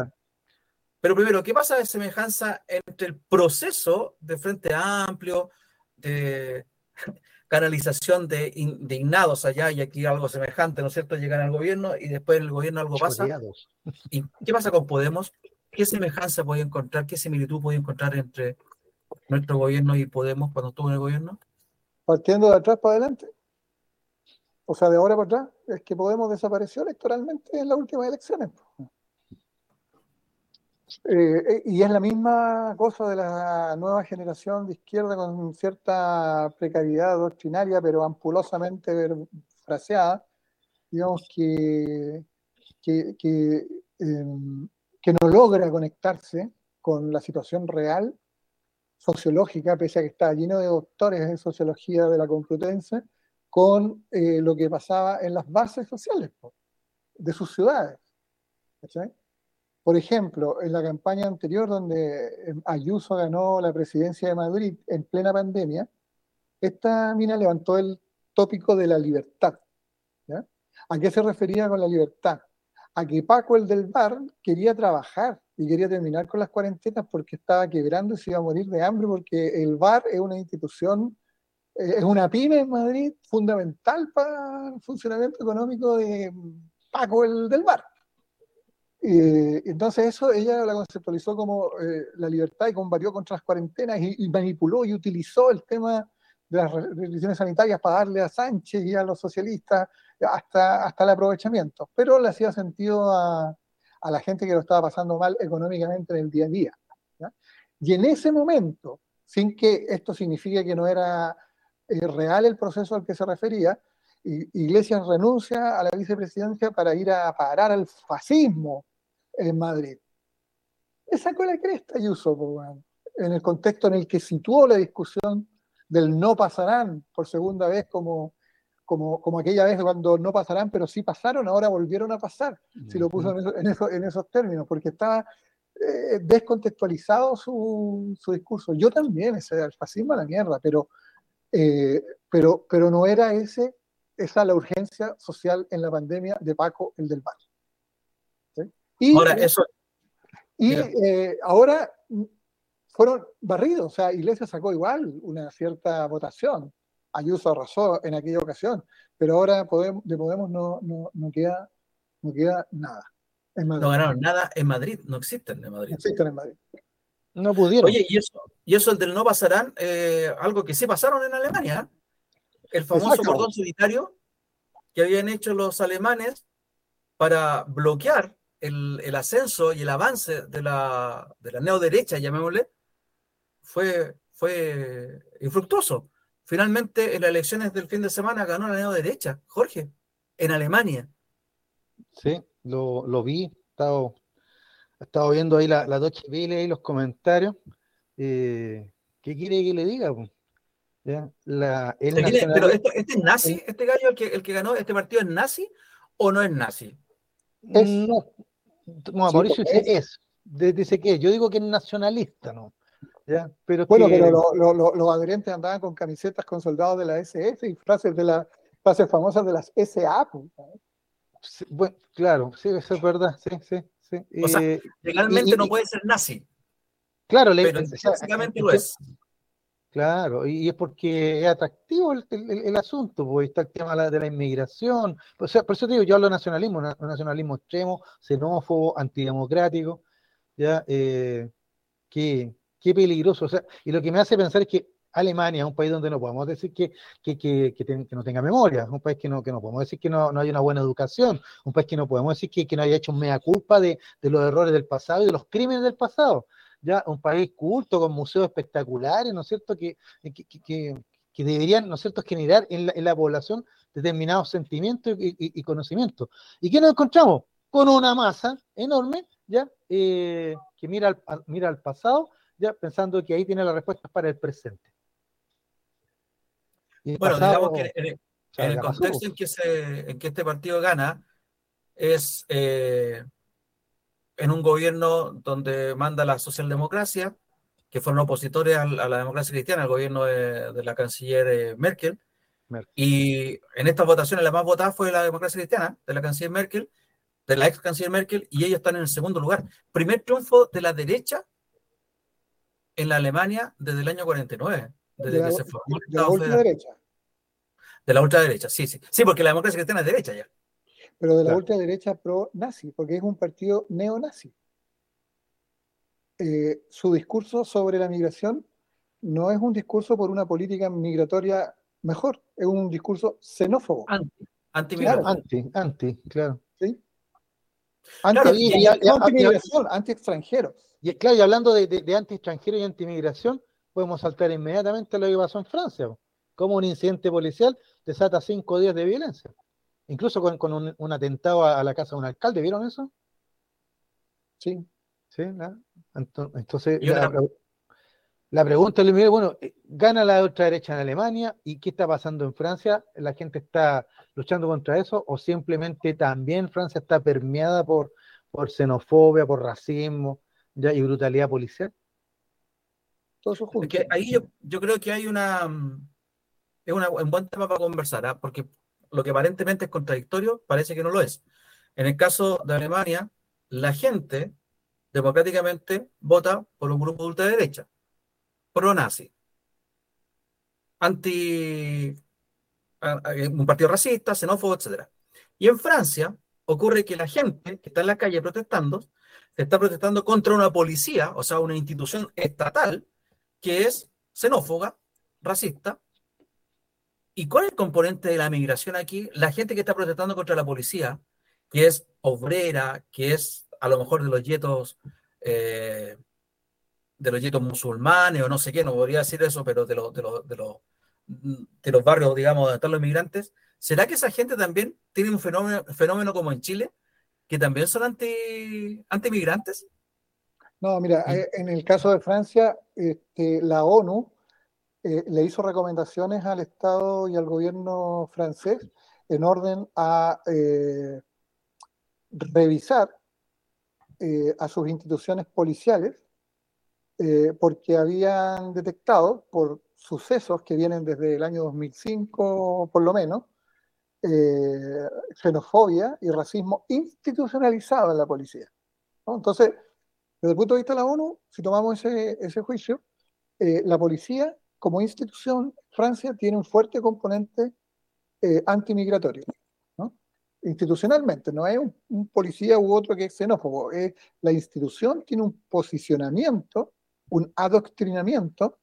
Pero primero, ¿qué pasa de semejanza entre el proceso de Frente Amplio, de canalización de indignados allá y aquí algo semejante, ¿no es cierto? Llegan al gobierno y después en el gobierno algo pasa. ¿Y qué pasa con Podemos? ¿Qué semejanza puede encontrar, qué similitud puede encontrar entre nuestro gobierno y Podemos cuando estuvo en el gobierno? Partiendo de atrás para adelante o sea, de ahora para atrás, es que Podemos desapareció electoralmente en las últimas elecciones. Eh, eh, y es la misma cosa de la nueva generación de izquierda con cierta precariedad doctrinaria, pero ampulosamente fraseada, digamos que, que, em, que no logra conectarse con la situación real sociológica, pese a que está lleno de doctores en sociología de la Complutense, con eh, lo que pasaba en las bases sociales de sus ciudades. Por ejemplo, en la campaña anterior donde eh, Ayuso ganó la presidencia de Madrid en plena pandemia, esta mina levantó el tópico de la libertad. ¿A qué se refería con la libertad? A que Paco, el del bar, quería trabajar y quería terminar con las cuarentenas porque estaba quebrando y se iba a morir de hambre porque el bar es una institución, es una pyme en Madrid fundamental para el funcionamiento económico de Paco, el del bar. Eh, entonces eso ella la conceptualizó como eh, la libertad y combatió contra las cuarentenas y, manipuló y utilizó el tema de las restricciones sanitarias para darle a Sánchez y a los socialistas hasta, hasta el aprovechamiento. Pero le hacía sentido a, a la gente que lo estaba pasando mal económicamente en el día a día. Y en ese momento, sin que esto signifique que no era eh, real el proceso al que se refería, Iglesias renuncia a la vicepresidencia para ir a parar al fascismo en Madrid. Le sacó la cresta Ayuso, en el contexto en el que situó la discusión del no pasarán por segunda vez como, como, como aquella vez cuando no pasarán, pero sí pasaron, ahora volvieron a pasar, si lo puso en, en, esos términos, porque estaba eh, descontextualizado su, su, discurso. Yo también, ese el fascismo a la mierda, pero, eh, pero, pero no era ese, esa la urgencia social en la pandemia de Paco, el del bar. Y, ahora, eso. Y eh, ahora fueron barridos, o sea, Iglesia sacó igual una cierta votación. Ayuso arrasó en aquella ocasión, pero ahora Podemos, de Podemos no, no, no, queda, no queda nada. No ganaron nada en Madrid, no existen en Madrid. No existen en Madrid. No pudieron. Oye, y eso, y eso el del no pasarán, eh, algo que sí pasaron en Alemania, el famoso cordón sanitario que habían hecho los alemanes para bloquear el, el, ascenso y el avance de la, de la neoderecha, llamémosle, fue, fue infructuoso. Finalmente, en las elecciones del fin de semana ganó la neoderecha, Jorge, en Alemania. Sí, lo, lo vi, he estado, he estado viendo ahí la, la Deutsche Welle y los comentarios. Eh, ¿Qué quiere que le diga? La, pero este, este, es nazi, este gallo, el que, el que ganó este partido, ¿es nazi o no es nazi? No, Mauricio dice es. Dice que yo digo que es nacionalista, ¿no? ¿Ya? Pero bueno, pero los adherentes andaban con camisetas con soldados de la SS y frases de las frases famosas de las SA. bueno, claro, sí, eso es verdad, sí, sí, sí. O sea, eh, legalmente no puede ser nazi. Claro, pero básicamente lo es. Claro, y es porque es atractivo el, el, asunto, porque está el tema de la inmigración. O sea, por eso te digo, yo hablo de nacionalismo, un nacionalismo extremo, xenófobo, antidemocrático, ya, eh, qué, qué peligroso. O sea, y lo que me hace pensar es que Alemania un país donde no podemos decir que, que, que, que, no tenga memoria, un país que no, que no podemos decir que no, no hay una buena educación, un país que no podemos decir que, no haya hecho mea culpa de, de los errores del pasado y de los crímenes del pasado ya un país culto con museos espectaculares, ¿no es cierto?, que, que, deberían, ¿no es cierto?, generar en la, población determinados sentimientos y, conocimientos. ¿Y qué nos encontramos? Con una masa enorme, ¿ya?, eh, que mira al, mira al pasado, ya pensando que ahí tiene las respuestas para el presente. Bueno, digamos que en el, contexto en que, se, en que este partido gana, es eh, en un gobierno donde manda la socialdemocracia, que fueron opositores a, la democracia cristiana, el gobierno de, la canciller eh, Merkel. Y en estas votaciones la más votada fue la democracia cristiana, de la canciller Merkel, de la ex canciller Merkel, y ellos están en el segundo lugar. Primer triunfo de la derecha en la Alemania desde el año 49, desde de que se formó De la ultraderecha. De la ultraderecha, sí, sí. Sí, porque la democracia cristiana es derecha ya pero de la ultraderecha pro-nazi, porque es un partido neonazi. Eh, su discurso sobre la migración no es un discurso por una política migratoria mejor, es un discurso xenófobo. Anti, anti, claro. anti, anti, claro. ¿Sí? Anti, anti, anti extranjeros. Y claro, y hablando de, de, anti extranjeros y anti migración, podemos saltar inmediatamente a lo que pasó en Francia, como un incidente policial desata cinco días de violencia incluso con, un, atentado a, la casa de un alcalde, ¿vieron eso? Sí. Sí, entonces la, pregunta es, bueno, eh, ¿gana la ultraderecha en Alemania y qué está pasando en Francia? ¿La gente está luchando contra eso o simplemente también Francia está permeada por, por xenofobia, por racismo ya, y brutalidad policial. Todo eso junto. ahí yo, creo que hay una. Es una, un buen tema para conversar, ¿ah? porque lo que aparentemente es contradictorio parece que no lo es. En el caso de Alemania, la gente democráticamente vota por un grupo de ultraderecha, pro-nazi, anti. un partido racista, xenófobo, etc. Y en Francia ocurre que la gente que está en la calle protestando se está protestando contra una policía, o sea, una institución estatal que es xenófoba, racista. ¿Y cuál es el componente de la migración aquí? La gente que está protestando contra la policía, que es obrera, que es a lo mejor de los yetos, eh, de los yetos musulmanes o no sé qué, no podría decir eso, pero de, los de, de, de los barrios, digamos, donde están los migrantes, ¿será que esa gente también tiene un fenómeno, fenómeno como en Chile, que también son anti, anti-migrantes? No, mira, eh, en el caso de Francia, este, la ONU eh, le hizo recomendaciones al Estado y al gobierno francés en orden a eh, revisar a sus instituciones policiales porque habían detectado por sucesos que vienen desde el año 2005 por lo menos, xenofobia y racismo institucionalizado en la policía. Entonces, desde el punto de vista de la ONU, si tomamos ese, juicio, eh, la policía como institución, Francia tiene un fuerte componente eh, antimigratorio. ¿no? Institucionalmente, no es un, policía u otro que es xenófobo, es, la institución tiene un posicionamiento, un adoctrinamiento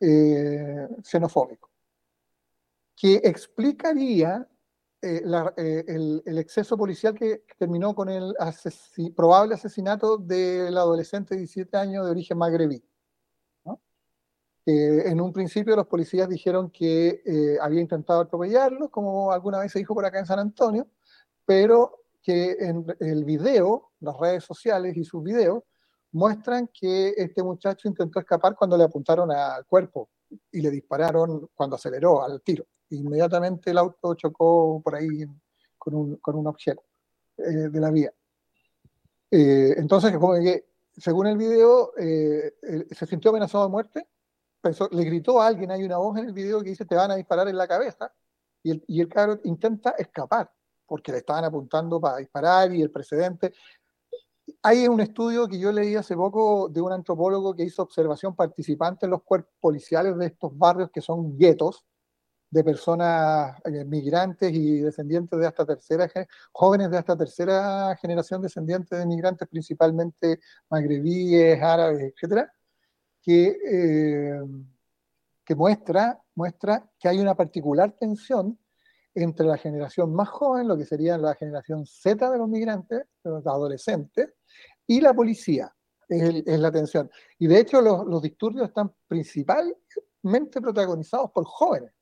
eh, xenofóbico, que explicaría eh, eh, el, exceso policial que, terminó con el probable asesinato del adolescente de 17 años de origen magrebí. en un principio los policías dijeron que eh, había intentado atropellarlo, como alguna vez se dijo por acá en San Antonio, pero que en el video, las redes sociales y sus videos, muestran que este muchacho intentó escapar cuando le apuntaron al cuerpo y le dispararon cuando aceleró al tiro inmediatamente el auto chocó por ahí con un, con un objeto eh, de la vía. Eh, entonces, como que, según el video, eh, se sintió amenazado de muerte, pensó, le gritó a alguien, hay una voz en el video que dice te van a disparar en la cabeza, y el, y el cabro intenta escapar, porque le estaban apuntando para disparar y el precedente. Hay un estudio que yo leí hace poco de un antropólogo que hizo observación participante en los cuerpos policiales de estos barrios que son guetos, de personas eh, migrantes y descendientes de hasta tercera, jóvenes de hasta tercera generación descendientes de migrantes, principalmente magrebíes, árabes, etcétera, que, eh, que muestra, muestra que hay una particular tensión entre la generación más joven, lo que sería la generación Z de los migrantes, de los adolescentes, y la policía. Es, la tensión. Y de hecho los, los disturbios están principalmente protagonizados por jóvenes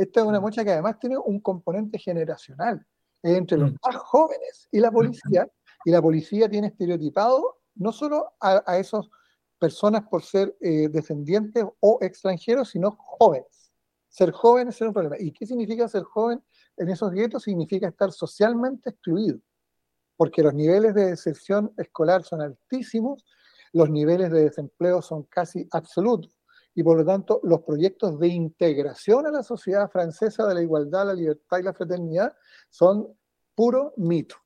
esta es una mocha que además tiene un componente generacional entre los mm. más jóvenes y la policía, y la policía tiene estereotipado no solo a, esas personas por ser eh, descendientes o extranjeros, sino jóvenes. Ser joven es ser un problema. ¿Y qué significa ser joven en esos guetos? Significa estar socialmente excluido, porque los niveles de deserción escolar son altísimos, los niveles de desempleo son casi absolutos y por lo tanto los proyectos de integración a la sociedad francesa de la igualdad, la libertad y la fraternidad son puro mito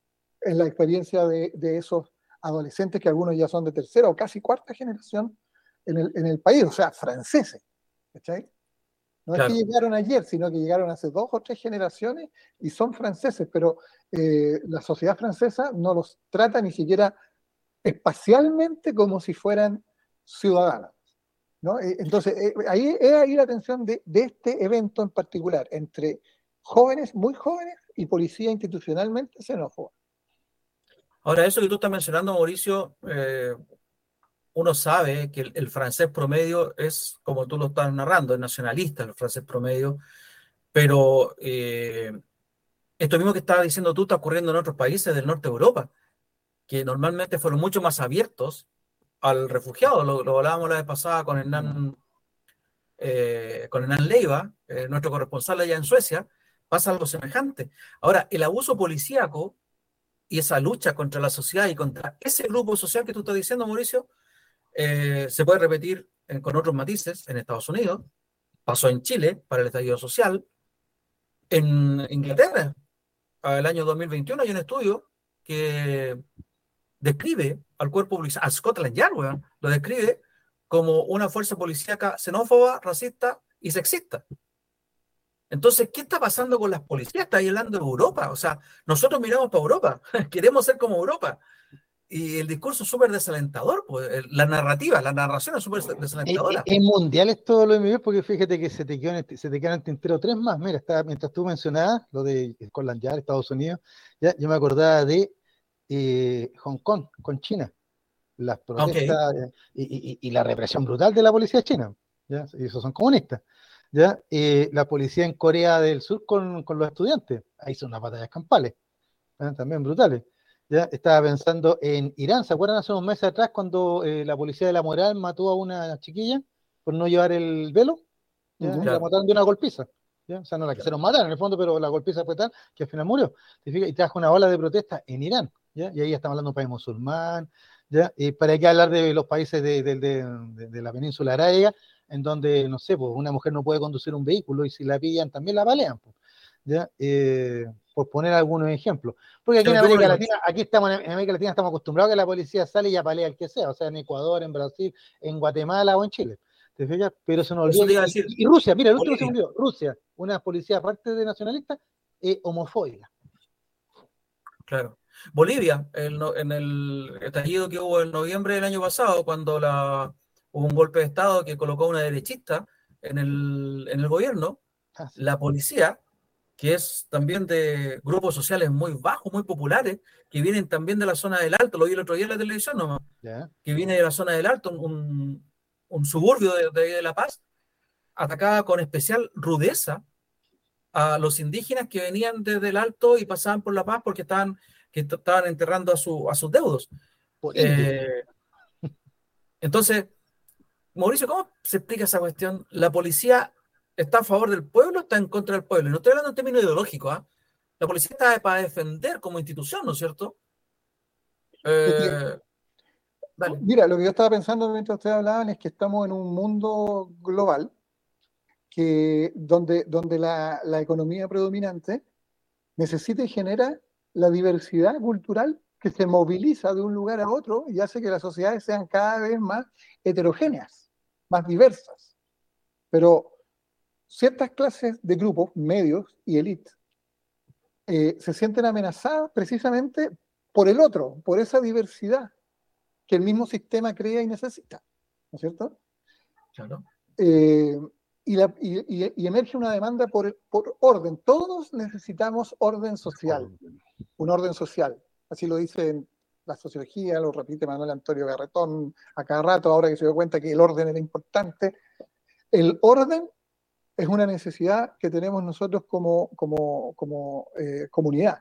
en la experiencia de, esos adolescentes que algunos ya son de tercera o casi cuarta generación en el, en el país, o sea, franceses. No es que llegaron ayer, sino que llegaron hace dos o tres generaciones y son franceses, pero eh, la sociedad francesa no los trata ni siquiera espacialmente como si fueran ciudadanos. Eh, entonces, eh, ahí es ahí la tensión de, este evento en particular, entre jóvenes, muy jóvenes, y policía institucionalmente xenófoba. Ahora, eso que tú estás mencionando, Mauricio, eh, uno sabe que el, francés promedio es, como tú lo estás narrando, es nacionalista el francés promedio, pero esto mismo que estaba diciendo tú está ocurriendo en otros países del norte de Europa, que normalmente fueron mucho más abiertos al refugiado. Lo, hablábamos la vez pasada con Hernán, eh, con Hernán Leiva, eh, nuestro corresponsal allá en Suecia, pasa algo semejante. Ahora, el abuso policíaco y esa lucha contra la sociedad y contra ese grupo social que tú estás diciendo, Mauricio, eh, se puede repetir con otros matices en Estados Unidos, pasó en Chile para el estallido social, en Inglaterra, el año 2021 hay un estudio que describe al cuerpo policial, a Scotland Yard, lo describe como una fuerza policíaca xenófoba, racista y sexista. Entonces, ¿qué está pasando con las policías? Está hablando de Europa. O sea, nosotros miramos para Europa, queremos ser como Europa. Y el discurso es súper desalentador, pues, la narrativa, la narración es súper desalentadora. Es, mundial esto lo de porque fíjate que se te, quedan, se te quedan tintero tres más. Mira, está, mientras tú mencionabas lo de Scotland Yard, Estados Unidos, ya, yo me acordaba de eh, Hong Kong con China. Las protestas y, la represión brutal de la policía china. ¿ya? Y esos son comunistas. ¿ya? Eh, la policía en Corea del Sur con, con los estudiantes. Ahí son unas batallas campales. También brutales. Ya estaba pensando en Irán. ¿Se acuerdan hace unos meses atrás cuando eh, la policía de la moral mató a una chiquilla por no llevar el velo? La mataron de una golpiza. ¿ya? O sea, no la quisieron matar en el fondo, pero la golpiza fue tal que al final murió. Y trajo una ola de protesta en Irán. ¿ya? Y ahí estamos hablando de un país musulmán. ¿ya? Y para qué hablar de los países de, de, de, la península arábiga, en donde, no sé, pues una mujer no puede conducir un vehículo y si la pillan también la balean. Pues, ¿ya? Eh, por poner algunos ejemplos. Porque aquí en América Latina, aquí estamos en América Latina estamos acostumbrados a que la policía sale y apalea al que sea, o sea, en Ecuador, en Brasil, en Guatemala o en Chile. ¿Te fijas? Pero se nos olvidó. Y, Rusia, mira, el último se olvidó. Rusia, una policía aparte de nacionalista, es homofóbica. Claro. Bolivia, en el estallido que hubo en noviembre del año pasado, cuando la, hubo un golpe de Estado que colocó a una derechista en el, en el gobierno, ah, la policía que es también de grupos sociales muy bajos, muy populares, que vienen también de la zona del Alto, lo vi el otro día en la televisión nomás, que viene de la zona del Alto, un, un suburbio de, de, La Paz, atacaba con especial rudeza a los indígenas que venían desde el Alto y pasaban por La Paz porque estaban, que estaban enterrando a, su, a sus deudos. Eh, entonces, Mauricio, ¿cómo se explica esa cuestión? La policía está a favor del pueblo, está en contra del pueblo. no estoy hablando en términos ideológicos. ¿ah? La policía está para defender como institución, ¿no es cierto? Eh, Mira, lo que yo estaba pensando mientras ustedes hablaban es que estamos en un mundo global que, donde, donde la, la economía predominante necesita y genera la diversidad cultural que se moviliza de un lugar a otro y hace que las sociedades sean cada vez más heterogéneas, más diversas. Pero ciertas clases de grupos, medios y élites, eh, se sienten amenazadas precisamente por el otro, por esa diversidad que el mismo sistema crea y necesita, ¿no es cierto? Claro. Eh, y, emerge una demanda por, por, orden. Todos necesitamos orden social, un orden social. Así lo dice la sociología, lo repite Manuel Antonio Garretón a cada rato, ahora que se dio cuenta que el orden era importante. El orden es una necesidad que tenemos nosotros como, como, eh, comunidad.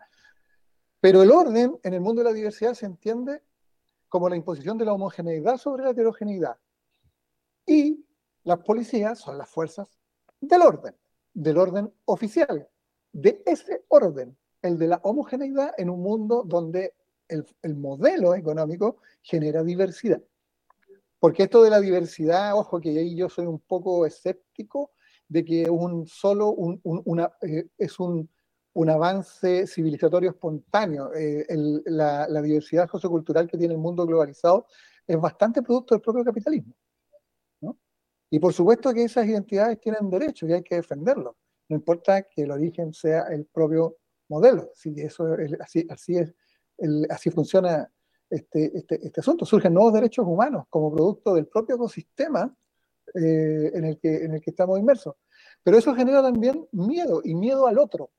Pero el orden en el mundo de la diversidad se entiende como la imposición de la homogeneidad sobre la heterogeneidad. Y las policías son las fuerzas del orden, del orden oficial, de ese orden, el de la homogeneidad en un mundo donde el, el modelo económico genera diversidad. Porque esto de la diversidad, ojo que ahí yo soy un poco escéptico, de que un solo un, una, eh, es un, un, avance civilizatorio espontáneo. Eh, la, la, diversidad sociocultural que tiene el mundo globalizado es bastante producto del propio capitalismo. Y por supuesto que esas identidades tienen derechos y hay que defenderlos. No importa que el origen sea el propio modelo. Si eso así, así, es, así funciona este, este, este asunto. Surgen nuevos derechos humanos como producto del propio ecosistema eh, en, el que, en el que estamos inmersos. Pero eso genera también miedo y miedo al otro,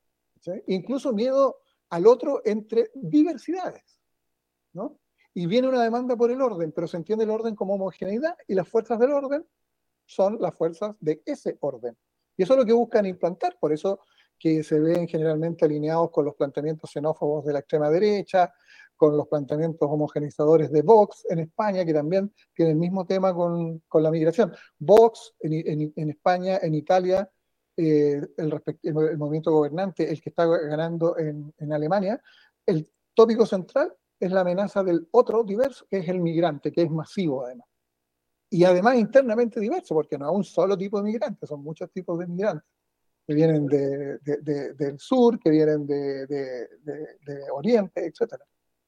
incluso miedo al otro entre diversidades. ¿no? Y viene una demanda por el orden, pero se entiende el orden como homogeneidad y las fuerzas del orden son las fuerzas de ese orden. Y eso es lo que buscan implantar, por eso que se ven generalmente alineados con los planteamientos xenófobos de la extrema derecha, con los planteamientos homogenizadores de Vox en España, que también tiene el mismo tema con, con la migración. Vox en, en, España, en Italia, eh, el, el, movimiento gobernante, el que está ganando en, en Alemania, el, tópico central es la amenaza del otro diverso, que es el migrante, que es masivo además. Y además internamente diverso, porque no es un solo tipo de migrante, son muchos tipos de migrantes, que vienen de, del sur, que vienen de, Oriente, etcétera.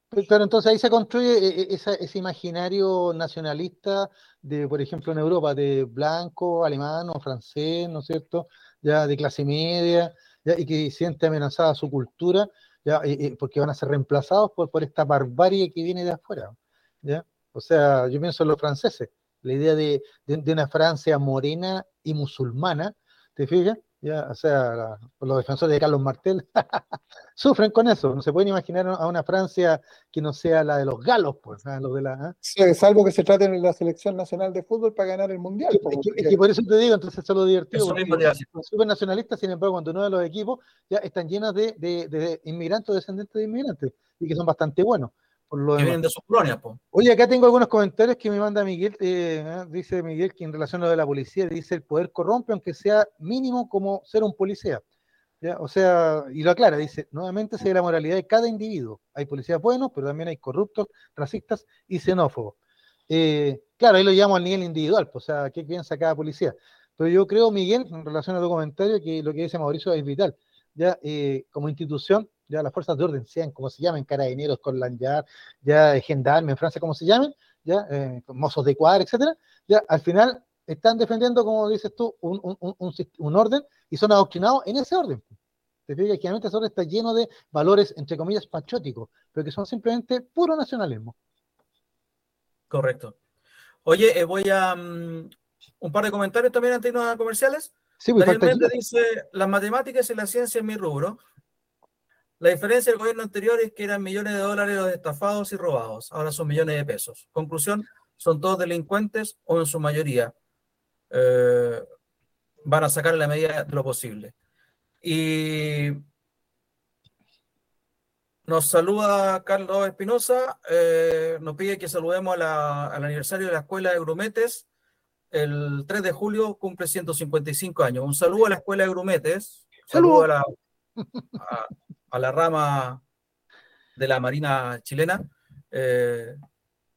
Pero entonces ahí se construye eh, eh, ese imaginario nacionalista de, por ejemplo, en Europa, de blanco, alemán o francés, ¿no es cierto? Ya de clase media, y que siente amenazada su cultura, ya, porque van a ser reemplazados por, por esta barbarie que viene de afuera. ¿ya? O sea, yo pienso en los franceses, la idea de, de una Francia morena y musulmana, ¿te fijas? Ya, o sea, los defensores de Carlos Martel sufren con eso. No se pueden imaginar a una Francia que no sea la de los galos, pues, los de la. ¿ah? Sí, salvo que se trate de la selección nacional de fútbol para ganar el mundial. Y, por eso te digo, entonces eso es lo divertido. Son súper nacionalistas, sin embargo, cuando uno de los equipos ya están llenos de, de, de inmigrantes, descendientes de inmigrantes, y que son bastante buenos que vienen de sus colonias. Oye, acá tengo algunos comentarios que me manda Miguel. Eh, ¿eh? dice Miguel que en relación a lo de la policía, dice el poder corrompe, aunque sea mínimo como ser un policía. O sea, y lo aclara, dice, nuevamente se ve la moralidad de cada individuo. Hay policías buenos, pero también hay corruptos, racistas y xenófobos. Eh, claro, ahí lo llamo al nivel individual, pues, o sea, ¿qué piensa cada policía? Pero yo creo, Miguel, en relación a tu comentario, que lo que dice Mauricio es vital. Ya, como institución, ya las fuerzas de orden, sean como se llamen, carabineros, con Lanyard, ya gendarme en Francia, como se llamen, ya eh, mozos de cuadra, etcétera, ya al final están defendiendo, como dices tú, un, un, un, un orden y son adoctrinados en ese orden. Te fijas que realmente ese orden está lleno de valores, entre comillas, patrióticos, pero que son simplemente puro nacionalismo. Correcto. Oye, eh, voy a um, un par de comentarios también antes de comerciales. Sí, pues, dice, las matemáticas y la ciencia en mi rubro. La diferencia del gobierno anterior es que eran millones de dólares los estafados y robados. Ahora son millones de pesos. Conclusión, son todos delincuentes o en su mayoría eh, van a sacar la medida de lo posible. Y nos saluda Carlos Espinosa, eh, nos pide que saludemos al aniversario de la Escuela de Grumetes. El 3 de julio cumple 155 años. Un saludo a la Escuela de Grumetes. Saludo a la, a la rama de la Marina chilena. Eh,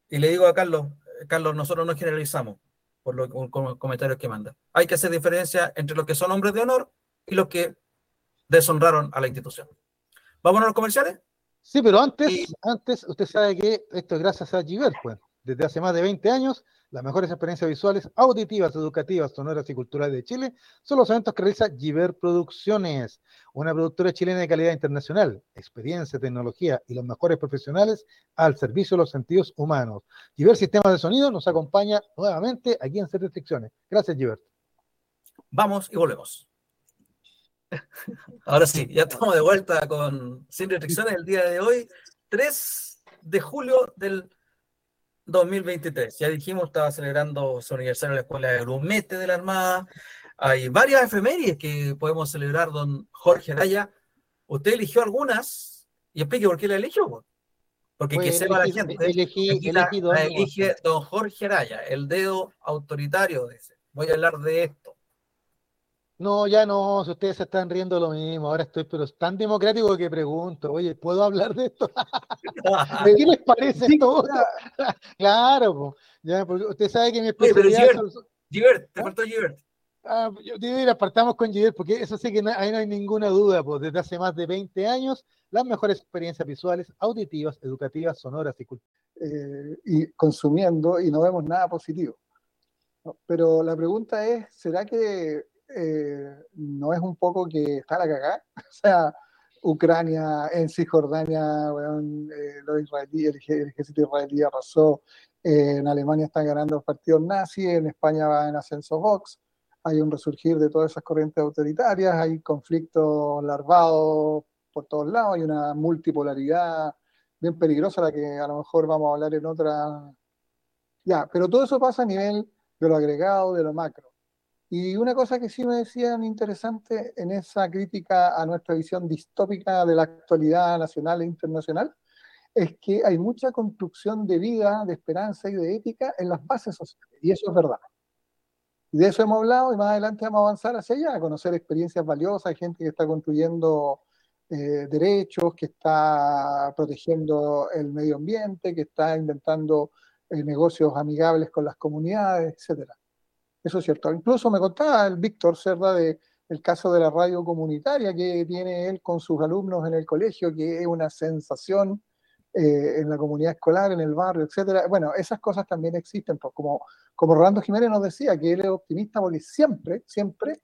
y le digo a Carlos, Carlos, nosotros no generalizamos por los comentarios que manda. Hay que hacer diferencia entre los que son hombres de honor y los que deshonraron a la institución. ¿Vámonos a los comerciales? Sí, pero antes, antes usted sabe que esto es gracias a Giver, pues. Desde hace más de 20 años las mejores experiencias visuales, auditivas, educativas, sonoras y culturales de Chile son los eventos que realiza Giver Producciones, una productora chilena de calidad internacional, experiencia, tecnología y los mejores profesionales al servicio de los sentidos humanos. Giver Sistemas de Sonido nos acompaña nuevamente aquí en Sin Restricciones. Gracias, Giver. Vamos y volvemos. Ahora sí, ya estamos de vuelta con Sin Restricciones el día de hoy, 3 de julio del 2023. Ya dijimos, estaba celebrando su aniversario en la Escuela de Grumete de la Armada. Hay varias efemérides que podemos celebrar, don Jorge Araya. Usted eligió algunas y explique por qué la eligió. Porque que sepa la gente. Elegí, la, elige don Jorge Araya, el dedo autoritario de ese. Voy a hablar de esto. No, ya no, si ustedes se están riendo lo mismo, ahora estoy, pero es tan democrático que pregunto, oye, ¿puedo hablar de esto? ¿Qué les parece esto? claro, ya, porque usted sabe que mi especialidad... Givert, te ¿Ah? faltó Givert. Ah, yo digo, apartamos con Givert, porque eso sí que ahí no hay ninguna duda, pues desde hace más de 20 años, las mejores experiencias visuales, auditivas, educativas, sonoras y culturales. Eh, y consumiendo y no vemos nada positivo. Pero la pregunta es, ¿será que eh, no es un poco que está la cagada. O sea, Ucrania, en Cisjordania, eh, el, ejército israelí arrasó, eh, en Alemania están ganando los partidos nazis, en España va en ascenso Vox, hay un resurgir de todas esas corrientes autoritarias, hay conflictos larvados por todos lados, hay una multipolaridad bien peligrosa, la que a lo mejor vamos a hablar en otra. Ya, pero todo eso pasa a nivel de lo agregado, de lo macro. Y una cosa que sí me decían interesante en esa crítica a nuestra visión distópica de la actualidad nacional e internacional, es que hay mucha construcción de vida, de esperanza y de ética en las bases sociales, y eso es verdad. Y de eso hemos hablado y más adelante vamos a avanzar hacia allá, a conocer experiencias valiosas, gente que está construyendo eh, derechos, que está protegiendo el medio ambiente, que está inventando eh, negocios amigables con las comunidades, etcétera. Eso es cierto. Incluso me contaba el Víctor Cerda de el caso de la radio comunitaria que tiene él con sus alumnos en el colegio, que es una sensación eh, en la comunidad escolar, en el barrio, etcétera. Bueno, esas cosas también existen, pues como, como Rolando Jiménez nos decía, que él es optimista porque siempre, siempre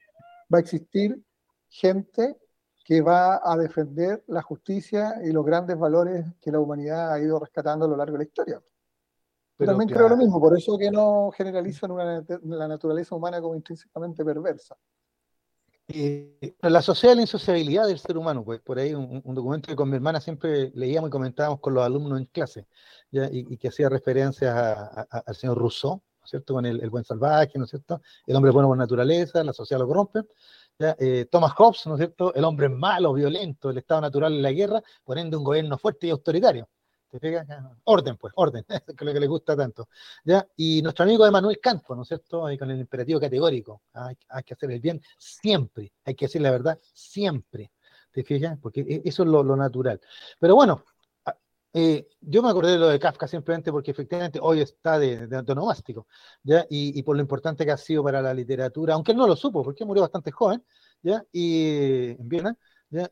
va a existir gente que va a defender la justicia y los grandes valores que la humanidad ha ido rescatando a lo largo de la historia. Yo también creo lo mismo, por eso que no generalizo la naturaleza humana como intrínsecamente perversa. Eh, la sociedad de la insociabilidad del ser humano, pues por ahí un, documento que con mi hermana siempre leíamos y comentábamos con los alumnos en clase, Y, que hacía referencias al señor Rousseau, ¿no es cierto? Con el, buen salvaje, ¿no es cierto? El hombre bueno por naturaleza, la sociedad lo corrompe. Eh, Thomas Hobbes, ¿no es cierto? El hombre malo, violento, el estado natural en la guerra, poniendo un gobierno fuerte y autoritario. Orden, pues, orden, que es lo que le gusta tanto. ¿ya? Y nuestro amigo Emanuel Kant, ¿no es cierto? Con el imperativo categórico. Hay, que hacer el bien siempre, hay que decir la verdad siempre. ¿Te fijas? Porque e, eso es lo, natural. Pero bueno, eh, yo me acordé de lo de Kafka simplemente porque efectivamente hoy está de, de ¿ya? Y, por lo importante que ha sido para la literatura, aunque él no lo supo, porque murió bastante joven, ¿ya? Y en Viena,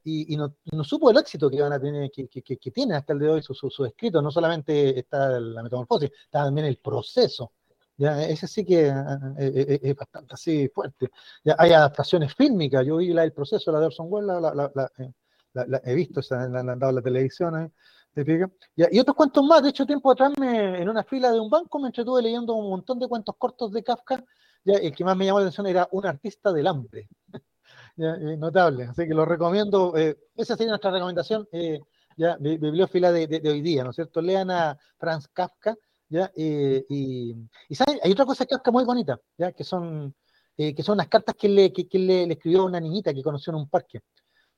y, no, supo el éxito que van a tener, que, que, tiene hasta el de hoy su, su, escrito. No solamente está la metamorfosis, está también el proceso. ¿ya? Ese sí que ah, ah, eh, eh, es, bastante así fuerte. ¿ya? Hay adaptaciones fílmicas. Yo vi la del proceso, la de Orson Welles, la, eh, la, he visto, la, han dado la televisión. Y otros cuentos más. De hecho, tiempo atrás, me, en una fila de un banco, me entretuve leyendo un montón de cuentos cortos de Kafka. ¿ya? El que más me llamó la atención era Un artista del hambre. Eh, notable. Así que lo recomiendo. Eh, esa sería nuestra recomendación, eh, ya, bibliófila de, hoy día, ¿no es cierto? Lean a Franz Kafka, ¿ya? y, y hay otra cosa de Kafka muy bonita, ¿ya? Que son, que son las cartas que, le, que, le, le, escribió a una niñita que conoció en un parque.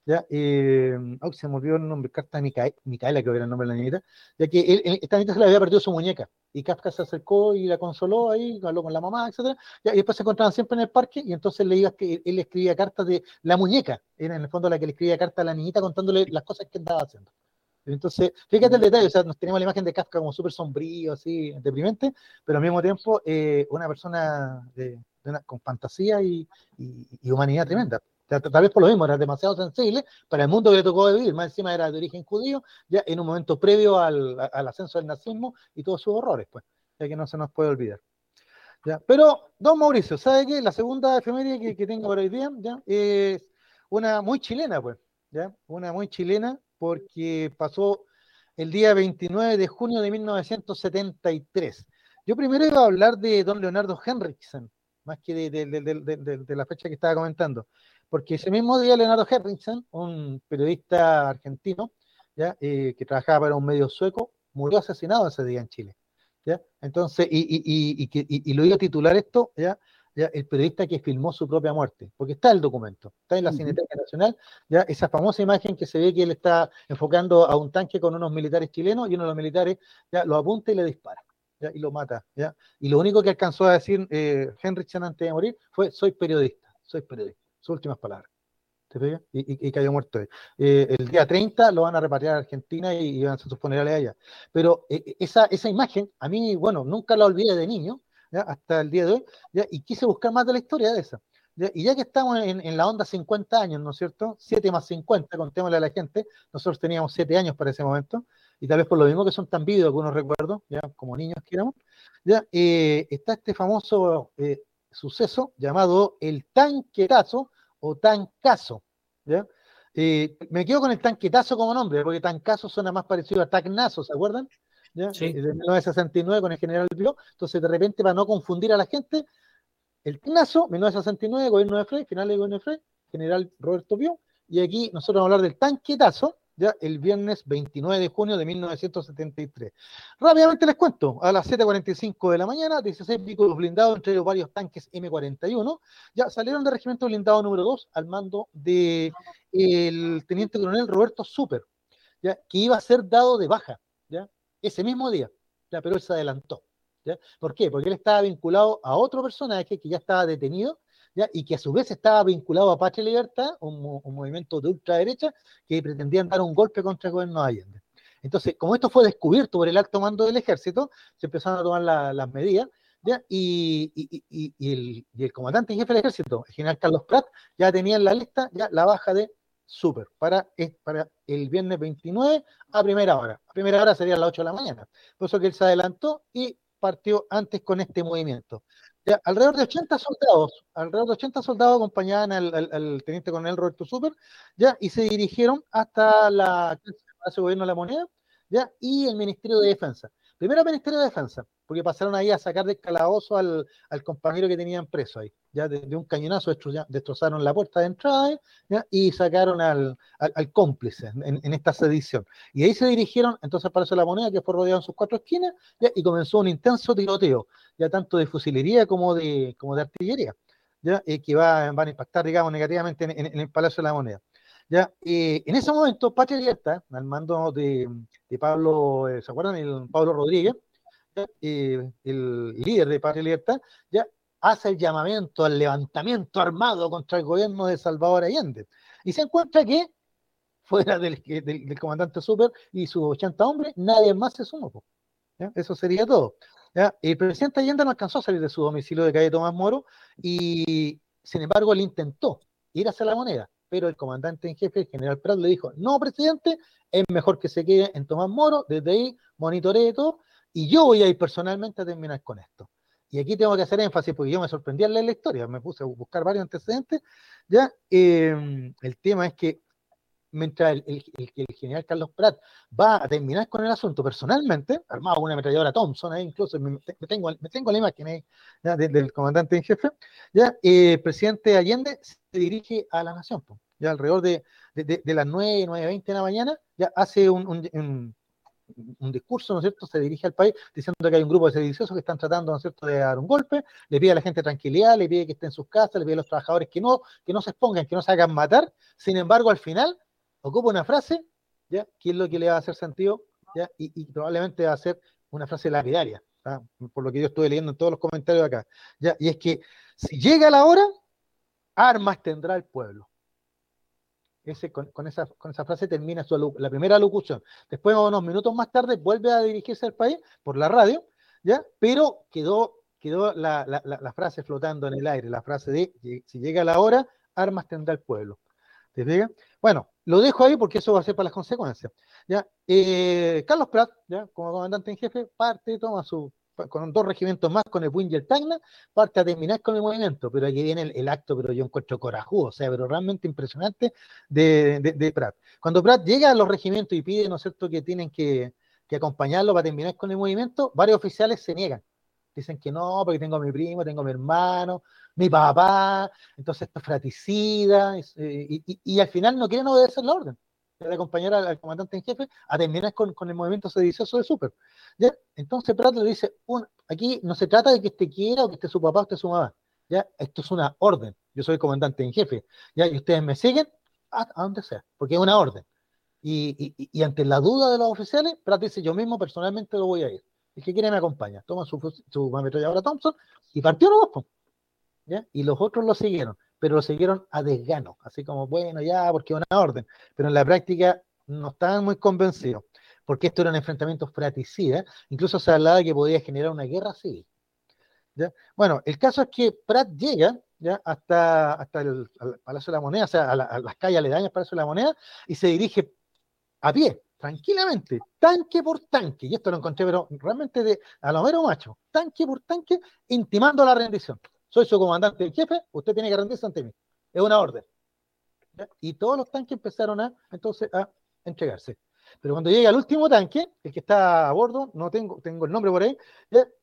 ¿Ya? Eh, se me olvidó el nombre, carta de Micaela, creo que era el nombre de la niñita, ya que él, esta niñita se le había perdido su muñeca, y Kafka se acercó y la consoló ahí, habló con la mamá, etc. y después se encontraban siempre en el parque, y entonces le iba que él le escribía cartas de la muñeca, era en el fondo la que le escribía cartas a la niñita contándole las cosas que andaba haciendo. Entonces, fíjate el detalle, o sea, nos tenemos la imagen de Kafka como súper sombrío, así, deprimente, pero al mismo tiempo eh, una persona con fantasía y, y humanidad tremenda tal vez por lo mismo, era demasiado sensible para el mundo que le tocó vivir, más encima era de origen judío, ya en un momento previo al, ascenso del nazismo y todos sus horrores, pues, ya que no se nos puede olvidar. ¿ya? Pero, don Mauricio, ¿sabe qué? La segunda efeméride que, tengo por hoy día ¿ya? es una muy chilena, pues, ¿ya? Una muy chilena porque pasó el día 29 de junio de 1973. Yo primero iba a hablar de don Leonardo Henriksen, más que de la fecha que estaba comentando porque ese mismo día Leonardo Henriksen, un periodista argentino, ¿ya? Eh, que trabajaba para un medio sueco, murió asesinado ese día en Chile. ¿ya? Entonces, y, y, y, y, lo iba a titular esto, ¿ya? ¿ya? el periodista que filmó su propia muerte, porque está el documento, está en la Cineteca Nacional, ¿ya? esa famosa imagen que se ve que él está enfocando a un tanque con unos militares chilenos y uno de los militares ya lo apunta y le dispara. ¿ya? Y lo mata. ¿ya? Y lo único que alcanzó a decir eh, Henriksen antes de morir fue, soy periodista, soy periodista sus últimas palabras. ¿Te Y, cayó muerto. Eh, el día 30 lo van a repatriar a Argentina y, van a hacer sus funerales allá. Pero eh, eh, esa, esa imagen, a mí, bueno, nunca la olvidé de niño, hasta el día de hoy, y quise buscar más de la historia de esa. Y ya que estamos en, la onda 50 años, ¿no es cierto? 7 más 50, contémosle a la gente, nosotros teníamos 7 años para ese momento, y tal vez por lo mismo que son tan vídeos, algunos recuerdos, ya como niños que éramos, ya está este famoso suceso llamado el tanquetazo o tancazo. ¿ya? Eh, me quedo con el tanquetazo como nombre, porque tancazo suena más parecido a tacnazo, ¿se acuerdan? ¿Ya? Sí. De 1969 con el general Pío. Entonces, de repente, para no confundir a la gente, el tancazo, 1969, gobierno de Frey, final de gobierno de Frey, general Roberto Pío. Y aquí nosotros vamos a hablar del tanquetazo, ya el viernes 29 de junio de 1973. Rápidamente les cuento, a las 7.45 de la mañana, 16 vehículos blindados, entre ellos varios tanques M41, ya salieron del regimiento blindado número 2 al mando del el teniente coronel Roberto Super, ya, que iba a ser dado de baja, ya, ese mismo día, pero él se adelantó. ¿ya? ¿Por qué? Porque él estaba vinculado a otro personaje que ya estaba detenido y que a su vez estaba vinculado a Patria Libertad, un, movimiento de ultraderecha que pretendían dar un golpe contra el gobierno de Allende. Entonces, como esto fue descubierto por el alto mando del ejército, se empezaron a tomar las medidas, ¿ya? Y, el, comandante jefe del ejército, el general Carlos Prat, ya tenía en la lista ya la baja de Super para, el viernes 29 a primera hora. A primera hora sería las 8 de la mañana. Por eso que él se adelantó y partió antes con este movimiento. Alrededor de 80 soldados, alrededor de 80 soldados acompañaban al, teniente coronel Roberto Super, ya, y se dirigieron hasta la Casa Gobierno de la Moneda, ya, y el Ministerio de Defensa. Primero al Ministerio de Defensa, porque pasaron ahí a sacar de calabozo al, compañero que tenían preso ahí. Ya de, un cañonazo destrozaron la puerta de entrada y sacaron al, cómplice en, esta sedición. Y ahí se dirigieron entonces al Palacio de la Moneda, que fue rodeado en sus cuatro esquinas, y comenzó un intenso tiroteo, ya tanto de fusilería como de, como de artillería, ya eh, que va, van a impactar, digamos, negativamente en, el Palacio de la Moneda. Ya, en ese momento, Patria Abierta, al mando de, Pablo, eh, ¿se acuerdan? El Pablo Rodríguez, el líder de Patria Libertad, ya hace el llamamiento al levantamiento armado contra el gobierno de Salvador Allende. Y se encuentra que, fuera del, del, comandante Super y sus 80 hombres, nadie más se sumó. Eso sería todo. El presidente Allende no alcanzó a salir de su domicilio de calle Tomás Moro y, sin embargo, él intentó ir hacia la moneda pero el comandante en jefe, el general Prat, le dijo, no, presidente, es mejor que se quede en Tomás Moro, desde ahí monitoree todo, y yo voy a ir personalmente a terminar con esto. Y aquí tengo que hacer énfasis porque yo me sorprendí al leer la historia, me puse a buscar varios antecedentes, ya, em, el tema es que mientras el, general Carlos Prat va a terminar con el asunto personalmente, armado con una ametralladora Thompson, incluso me, tengo, me tengo la imagen del, comandante en jefe, ya eh, el presidente Allende se dirige a la nación, ya alrededor de, de, las 9, 9.20 de la mañana, ya hace un, discurso, ¿no es cierto?, se dirige al país diciendo que hay un grupo de sediciosos que están tratando, ¿no es cierto?, de dar un golpe, le pide a la gente tranquilidad, le pide que estén en sus casas, le pide a los trabajadores que no, que no se expongan, que no se hagan matar, sin embargo, al final ocupa una frase, ¿ya? Que es lo que le va a hacer sentido, ¿ya? Y, probablemente va a ser una frase lapidaria, ¿ah? por lo que yo estuve leyendo en todos los comentarios acá, ¿ya? Y es que si llega la hora, armas tendrá el pueblo. Con, esa, con esa frase termina su, la primera locución. Después, unos minutos más tarde, vuelve a dirigirse al país por la radio, ¿ya? Pero quedó, quedó la, la frase flotando en el aire, la frase de si llega la hora, armas tendrá el pueblo. ¿Te fijas? Bueno, lo dejo ahí porque eso va a ser para las consecuencias. ¿ya? Eh, Carlos Prat, ¿ya? como comandante en jefe, parte, toma su, con dos regimientos más, con el Wing y el Tacna, parte a terminar con el movimiento, pero aquí viene el, acto, pero yo encuentro corajudo, o sea, pero realmente impresionante de, de, Prat. Cuando Prat llega a los regimientos y pide, ¿no es cierto?, que tienen que, que acompañarlo para terminar con el movimiento, varios oficiales se niegan. Dicen que no, porque tengo a mi primo, tengo a mi hermano, mi papá, entonces esto es fratricida, eh, y, al final no quieren obedecer la orden de acompañar al, comandante en jefe a terminar con, el movimiento sedicioso de Super. ¿ya? Entonces Prat le dice, aquí no se trata de que esté quiera o que esté su papá o que esté su mamá, ¿ya? esto es una orden, yo soy comandante en jefe, ¿ya? y ustedes me siguen a, donde sea, porque es una orden. Y, ante la duda de los oficiales, Prat dice, yo mismo personalmente lo voy a ir. El que quiere me acompaña. Toma su, su ametralladora Thompson y partió los y los otros lo siguieron, pero lo siguieron a desgano, así como, bueno, ya, porque una orden, pero en la práctica no estaban muy convencidos, porque esto era un enfrentamiento fratricida, incluso se hablaba que podía generar una guerra civil. Bueno, el caso es que Pratt llega ¿ya? hasta, hasta el Palacio de la Moneda, o sea, a, las calles aledañas del Palacio de la Moneda, y se dirige a pie, tranquilamente, tanque por tanque, y esto lo encontré, pero realmente de a lo mero macho, tanque por tanque, intimando la rendición soy su comandante en jefe, usted tiene que rendirse ante mí. Es una orden. Y todos los tanques empezaron a, entonces, a entregarse. Pero cuando llega el último tanque, el que está a bordo, no tengo, tengo el nombre por ahí,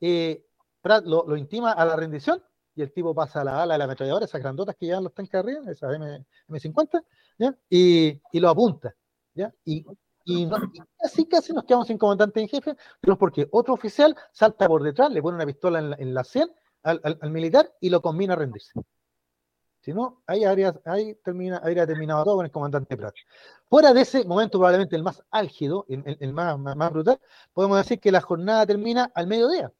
eh, Pratt lo, intima a la rendición y el tipo pasa a la ala de la ametralladora, esas grandotas que llevan los tanques arriba, esas M, 50 Y, lo apunta. ¿ya? Y, y, casi, casi nos quedamos sin comandante en jefe, pero porque otro oficial salta por detrás, le pone una pistola en la, en la 100 al, militar y lo combina a rendirse. Si no, ahí, habría, ahí termina, habría terminado todo con el comandante Prat. Fuera de ese momento, probablemente el más álgido, el, más, más, brutal, podemos decir que la jornada termina al mediodía.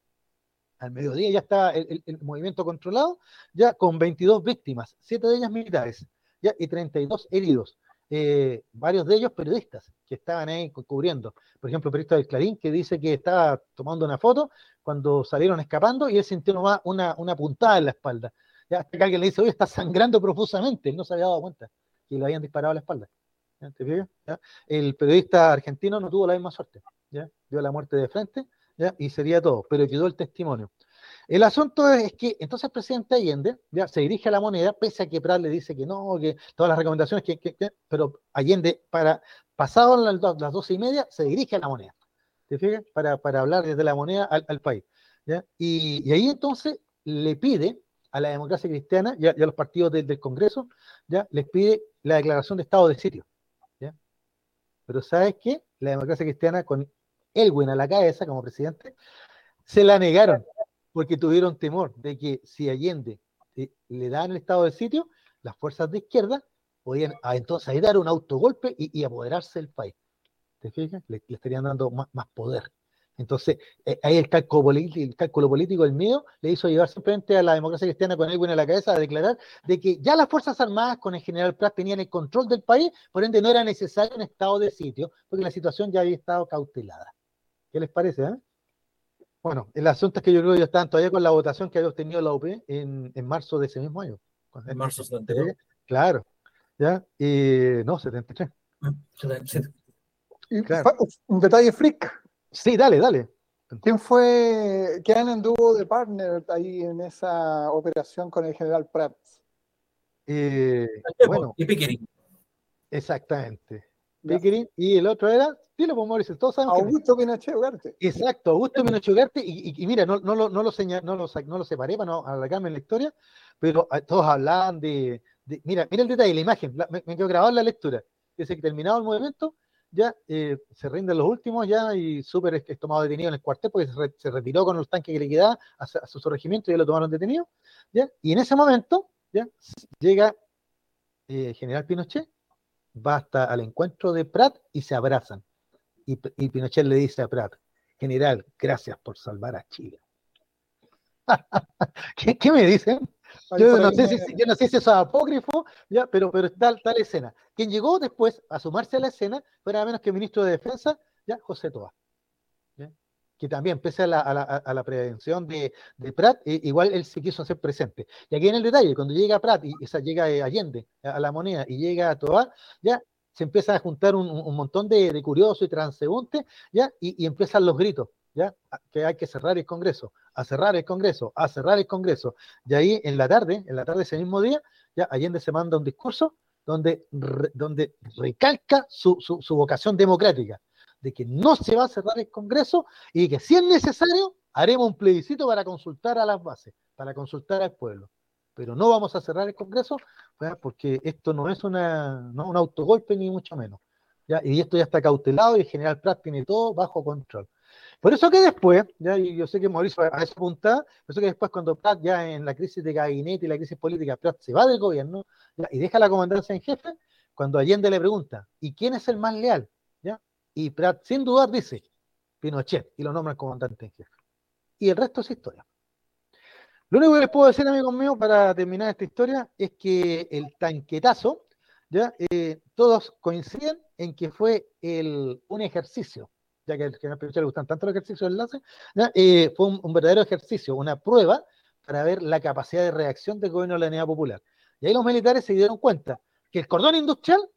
al mediodía ya está el, movimiento controlado, ya con 22 víctimas, siete de ellas militares, ya, y 32 heridos. Eh, varios de ellos periodistas que estaban ahí cubriendo. Por ejemplo, el periodista del Clarín que dice que estaba tomando una foto cuando salieron escapando y él sintió nomás una, una puntada en la espalda. Ya hasta que alguien le dice, oye, está sangrando profusamente. Él no se había dado cuenta que le habían disparado a la espalda. El periodista argentino no tuvo la misma suerte. ¿ya? Vio la muerte de frente ¿ya? y sería todo, pero quedó el testimonio. El asunto es que entonces el presidente Allende ya se dirige a la moneda, pese a que Prat le dice que no, que todas las recomendaciones, que, pero Allende, para pasado las, las doce y media, se dirige a la moneda. ¿Te fijas? Para, para hablar desde la moneda al, país. ¿ya? Y, ahí entonces le pide a la democracia cristiana y a, los partidos del Congreso, ya les pide la declaración de estado de sitio. Pero ¿sabes qué? La democracia cristiana con Elwin a la cabeza como presidente, se la negaron porque tuvieron temor de que si Allende eh, le dan el estado de sitio, las fuerzas de izquierda podían ah, entonces ahí dar un autogolpe y, apoderarse del país. ¿Te fijas? Le, estarían dando más, poder. Entonces, eh, ahí el cálculo, el cálculo político, el mío, le hizo llevar simplemente a la democracia cristiana con Elwin a la cabeza a declarar de que ya las Fuerzas Armadas con el general Prat tenían el control del país, por ende no era necesario un estado de sitio, porque la situación ya había estado cautelada. ¿Qué les parece? Eh? Bueno, el asunto es que yo creo que ya estaban todavía con la votación que había obtenido la UP en, en marzo de ese mismo año. En marzo 73. Claro. ¿Ya? Y, no, 73. 77. Un detalle freak. Sí, dale, dale. ¿Quién fue, quién anduvo de partner ahí en esa operación con el general Prats? Eh, bueno, y Pickering. Exactamente. Pickering, y el otro era Dilo, pues Mauricio, todos sabemos. Augusto Pinochet Ugarte. Exacto, Augusto Pinochet Ugarte, y, mira, no, no, lo, no, lo no, lo, no lo separé para no alargarme en la historia, pero ah, todos hablaban de, mira, mira el detalle, la imagen, me, quedó grabado en la lectura. Dice que terminado el movimiento, ya eh, se rinden los últimos ya y súper es tomado detenido en el cuartel porque se, retiró con los tanques que le quedaba a, su, regimiento y ya lo tomaron detenido, ya, y en ese momento, ya, llega eh, General Pinochet, va hasta al encuentro de Prat y se abrazan y, Pinochet le dice a Prat, general, gracias por salvar a Chile. ¿Qué, me dicen? Yo no, sé si, eso es apócrifo, ya, pero, pero tal, tal escena. Quien llegó después a sumarse a la escena fue nada menos que el ministro de Defensa, ya, José Toa. Que también, pese a la, prevención de, de Prat, igual él se quiso hacer presente. Y aquí en el detalle, cuando llega Prat, y esa llega Allende a la moneda y llega a Toa, ya se empieza a juntar un, montón de, curiosos y transeúntes, ¿ya? Y, empiezan los gritos, ¿ya? Que hay que cerrar el Congreso, a cerrar el Congreso, a cerrar el Congreso. Y ahí en la tarde, en la tarde de ese mismo día, ya Allende se manda un discurso donde, donde recalca su, su, vocación democrática, de que no se va a cerrar el Congreso y que si es necesario, haremos un plebiscito para consultar a las bases, para consultar al pueblo pero no vamos a cerrar el Congreso porque esto no es una, no un autogolpe ni mucho menos. ¿ya? Y esto ya está cautelado y el general Prat tiene todo bajo control. Por eso que después, ya, y yo sé que Mauricio a eso apunta, por eso que después cuando Prat ya en la crisis de gabinete y la crisis política, Prat se va del gobierno y deja la comandancia en jefe, cuando Allende le pregunta, ¿y quién es el más leal? Y Prat sin dudar dice, Pinochet, y lo nombra el comandante en jefe. Y el resto es historia. Lo único que les puedo decir, amigos míos, para terminar esta historia, es que el tanquetazo, ¿ya? Eh, todos coinciden en que fue el, un ejercicio, ya que al general Pinochet le gustan tanto los ejercicios de enlace, eh, fue un, verdadero ejercicio, una prueba para ver la capacidad de reacción del gobierno de la Unidad Popular. Y ahí los militares se dieron cuenta que el cordón industrial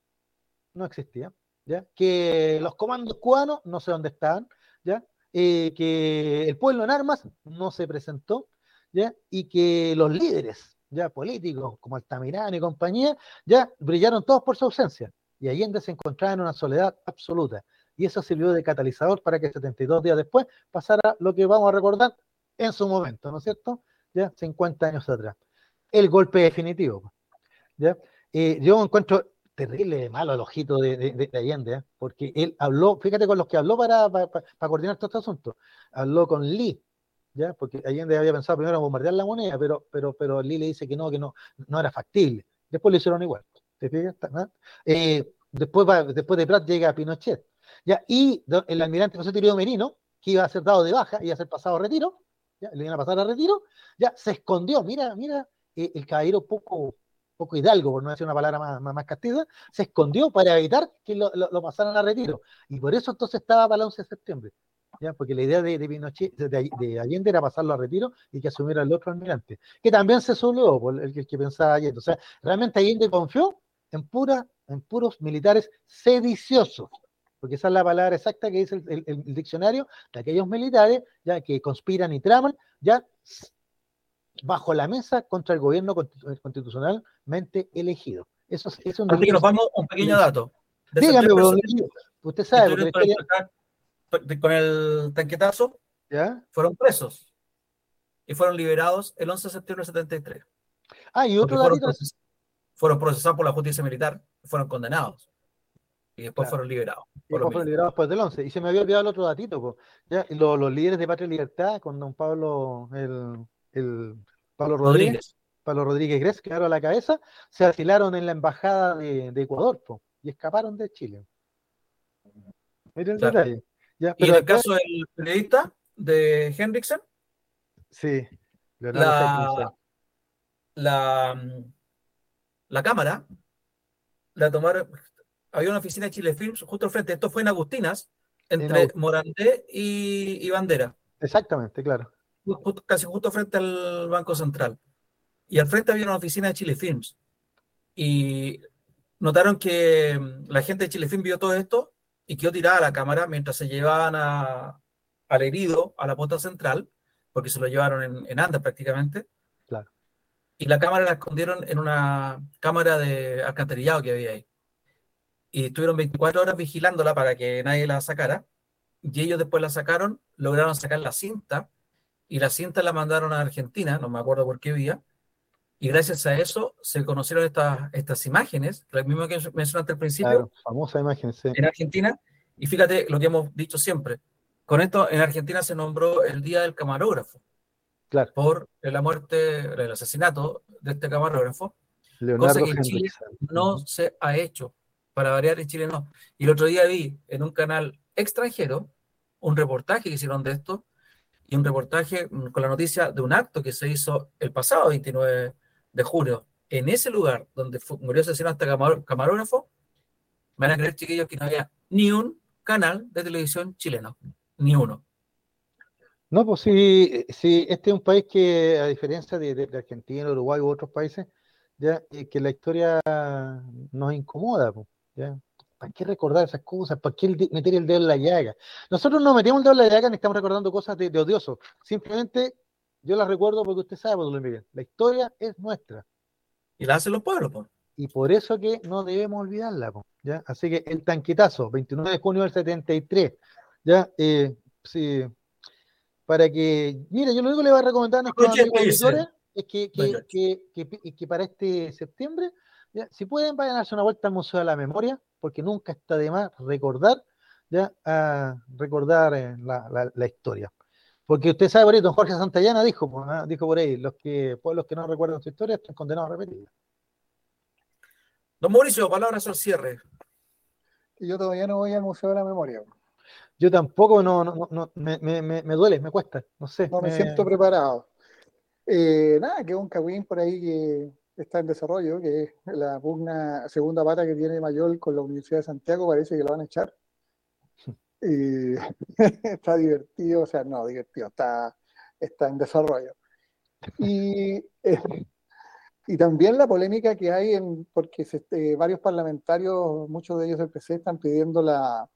no existía, ¿ya? que los comandos cubanos no sé dónde estaban, ¿ya? Eh, que el pueblo en armas no se presentó, y que los líderes ya políticos como Altamirano y compañía ya brillaron todos por su ausencia y Allende se encontraba en una soledad absoluta y eso sirvió de catalizador para que 72 días después pasara lo que vamos a recordar en su momento, ¿no es cierto? Ya 50 años atrás. El golpe definitivo. ¿ya? Eh, yo encuentro terrible malo el ojito de, de, Allende, ¿eh? porque él habló, fíjate con los que habló para, para, coordinar todo este asunto. Habló con Lee, ¿ya? Porque Allende había pensado primero en bombardear la moneda, pero, pero, pero Lee le dice que no, que no, no era factible. Después lo hicieron igual. Eh, después, después de Prat llega Pinochet. ¿ya? Y el almirante José Tirio Merino, que iba a ser dado de baja, iba a ser pasado a retiro, ya, le iban a pasar a retiro, ya se escondió, mira, mira, eh, el caballero poco, poco hidalgo, por no decir una palabra más, más, castiza, se escondió para evitar que lo, lo, pasaran a retiro. Y por eso entonces estaba para el 11 de septiembre. ¿ya? Porque la idea de, de Pinochet, de, Allende era pasarlo a retiro y que asumiera el otro almirante, que también se subió por el, que pensaba Allende. O sea, realmente Allende confió en, pura, en puros militares sediciosos, porque esa es la palabra exacta que dice el, el diccionario de aquellos militares ya que conspiran y traman, ya bajo la mesa contra el gobierno constitucionalmente elegido. Eso es, un, Así que nos vamos un pequeño dato. Dígame, usted sabe. con el tanquetazo, ¿Ya? fueron presos y fueron liberados el 11 de septiembre de 73. Ah, y otro fueron, fueron procesados por la justicia militar, fueron condenados y después fueron liberados. Y después fueron liberados después del 11. Y se me había olvidado el otro datito, ¿ya? Los, los, líderes de Patria y Libertad, con don Pablo, el, el Pablo Rodríguez, Pablo Rodríguez Gres, quedaron a la cabeza, se asilaron en la embajada de, Ecuador y escaparon de Chile. Miren el detalle. ¿Y en el caso del periodista de Hendrickson? Sí, la, la, la, cámara la tomaron. Había una oficina de Chile Films justo al frente. Esto fue en Agustinas, entre Morandé y Bandera. Exactamente, claro casi justo frente al Banco Central. Y al frente había una oficina de Chile Films. Y notaron que mm, la gente de Chile Films vio todo esto y quedó tirada la cámara mientras se llevaban a, al herido a la puerta central, porque se lo llevaron en, en andas prácticamente. Claro. Y la cámara la escondieron en una cámara de alcantarillado que había ahí. Y estuvieron 24 horas vigilándola para que nadie la sacara. Y ellos después la sacaron, lograron sacar la cinta y la cinta la mandaron a Argentina, no me acuerdo por qué vía, y gracias a eso se conocieron estas, estas imágenes, las mismas que mencionaste al principio. Claro, famosa imagen, sí. En Argentina, y fíjate lo que hemos dicho siempre, con esto en Argentina se nombró el Día del Camarógrafo, claro. por la muerte, el asesinato de este camarógrafo, cosa que en Chile no se ha hecho, para variar en Chile no. Y el otro día vi en un canal extranjero un reportaje que hicieron de esto, y un reportaje mm, con la noticia de un acto que se hizo el pasado 29 de junio en ese lugar donde murió asesinado este camarógrafo, me van a creer, chiquillos, que no había ni un canal de televisión chileno, ni uno. No, pues sí, sí este es un país que, a diferencia de, Argentina, Uruguay u otros países, ya eh, que la historia nos incomoda, pues, ¿ya? ¿Para qué recordar esas cosas? ¿Para qué meter el dedo en la llaga? Nosotros no metemos el dedo en la llaga ni estamos recordando cosas de, odioso. Simplemente yo las recuerdo porque usted sabe, don Miguel, la historia es nuestra. Y la hacen los pueblos, pues. Y por eso que no debemos olvidarla, ¿ya? Así que el tanquetazo, 29 de junio del 73, ¿ya? Eh, sí, para que, mire, yo lo único que le voy a recomendar a nuestros amigos es que, que, que, para este septiembre, ¿ya? si pueden, vayan a darse una vuelta al Museo de la Memoria, porque nunca está de más recordar, ya, recordar eh, la, la, historia. Porque usted sabe por ahí, don Jorge Santayana dijo, ¿ah? dijo por ahí, los que, pueblos que no recuerdan su historia están condenados a repetirla. Don Mauricio, palabras al cierre. Yo todavía no voy al Museo de la Memoria. Yo tampoco, no, no, no me, me, me, duele, me cuesta, no sé. No me, siento preparado. Eh, nada, que un cagüín por ahí que está en desarrollo, que es la pugna segunda pata que tiene Mayol con la Universidad de Santiago, parece que la van a echar. Y está divertido, o sea, no, divertido, está, está en desarrollo. Y, eh, y también la polémica que hay, en, porque eh, varios parlamentarios, muchos de ellos del PC, están pidiendo la,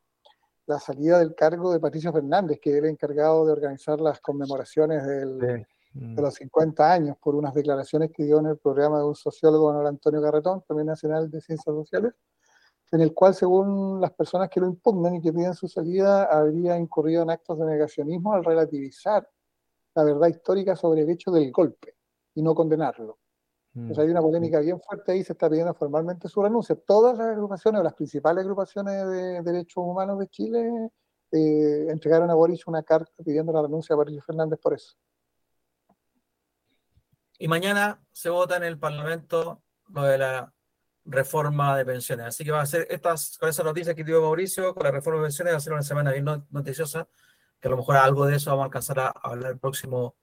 la, salida del cargo de Patricio Fernández, que es el encargado de organizar las conmemoraciones del, de los 50 años por unas declaraciones que dio en el programa de un sociólogo, Manuel Antonio Carretón, también nacional de Ciencias Sociales, en el cual, según las personas que lo impugnan y que piden su salida, habría incurrido en actos de negacionismo al relativizar la verdad histórica sobre el hecho del golpe y no condenarlo. Entonces hay una polémica bien fuerte ahí, se está pidiendo formalmente su renuncia. Todas las agrupaciones, o las principales agrupaciones de derechos humanos de Chile, eh, entregaron a Boris una carta pidiendo la renuncia a Patricio Fernández por eso. Y mañana se vota en el Parlamento lo de la reforma de pensiones. Así que va a ser estas, con esa noticia que dio Mauricio, con la reforma de pensiones, va a ser una semana bien noticiosa, que a lo mejor algo de eso vamos a alcanzar a hablar el próximo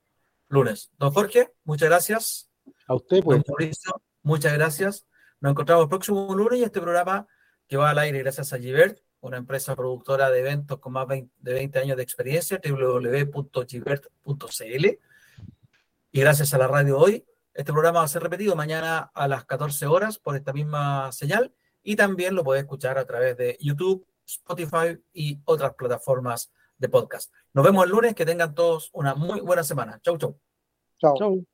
lunes. Don Jorge, muchas gracias. A usted, pues. Don Mauricio, muchas gracias. Nos encontramos el próximo lunes y este programa que va al aire gracias a Givert, una empresa productora de eventos con más de 20 años de experiencia, www.givert.cl. Y gracias a la radio hoy, este programa va a ser repetido mañana a las 14 horas por esta misma señal y también lo puede escuchar a través de YouTube, Spotify y otras plataformas de podcast. Nos vemos el lunes, que tengan todos una muy buena semana. Chau, chau. Chao. Chau.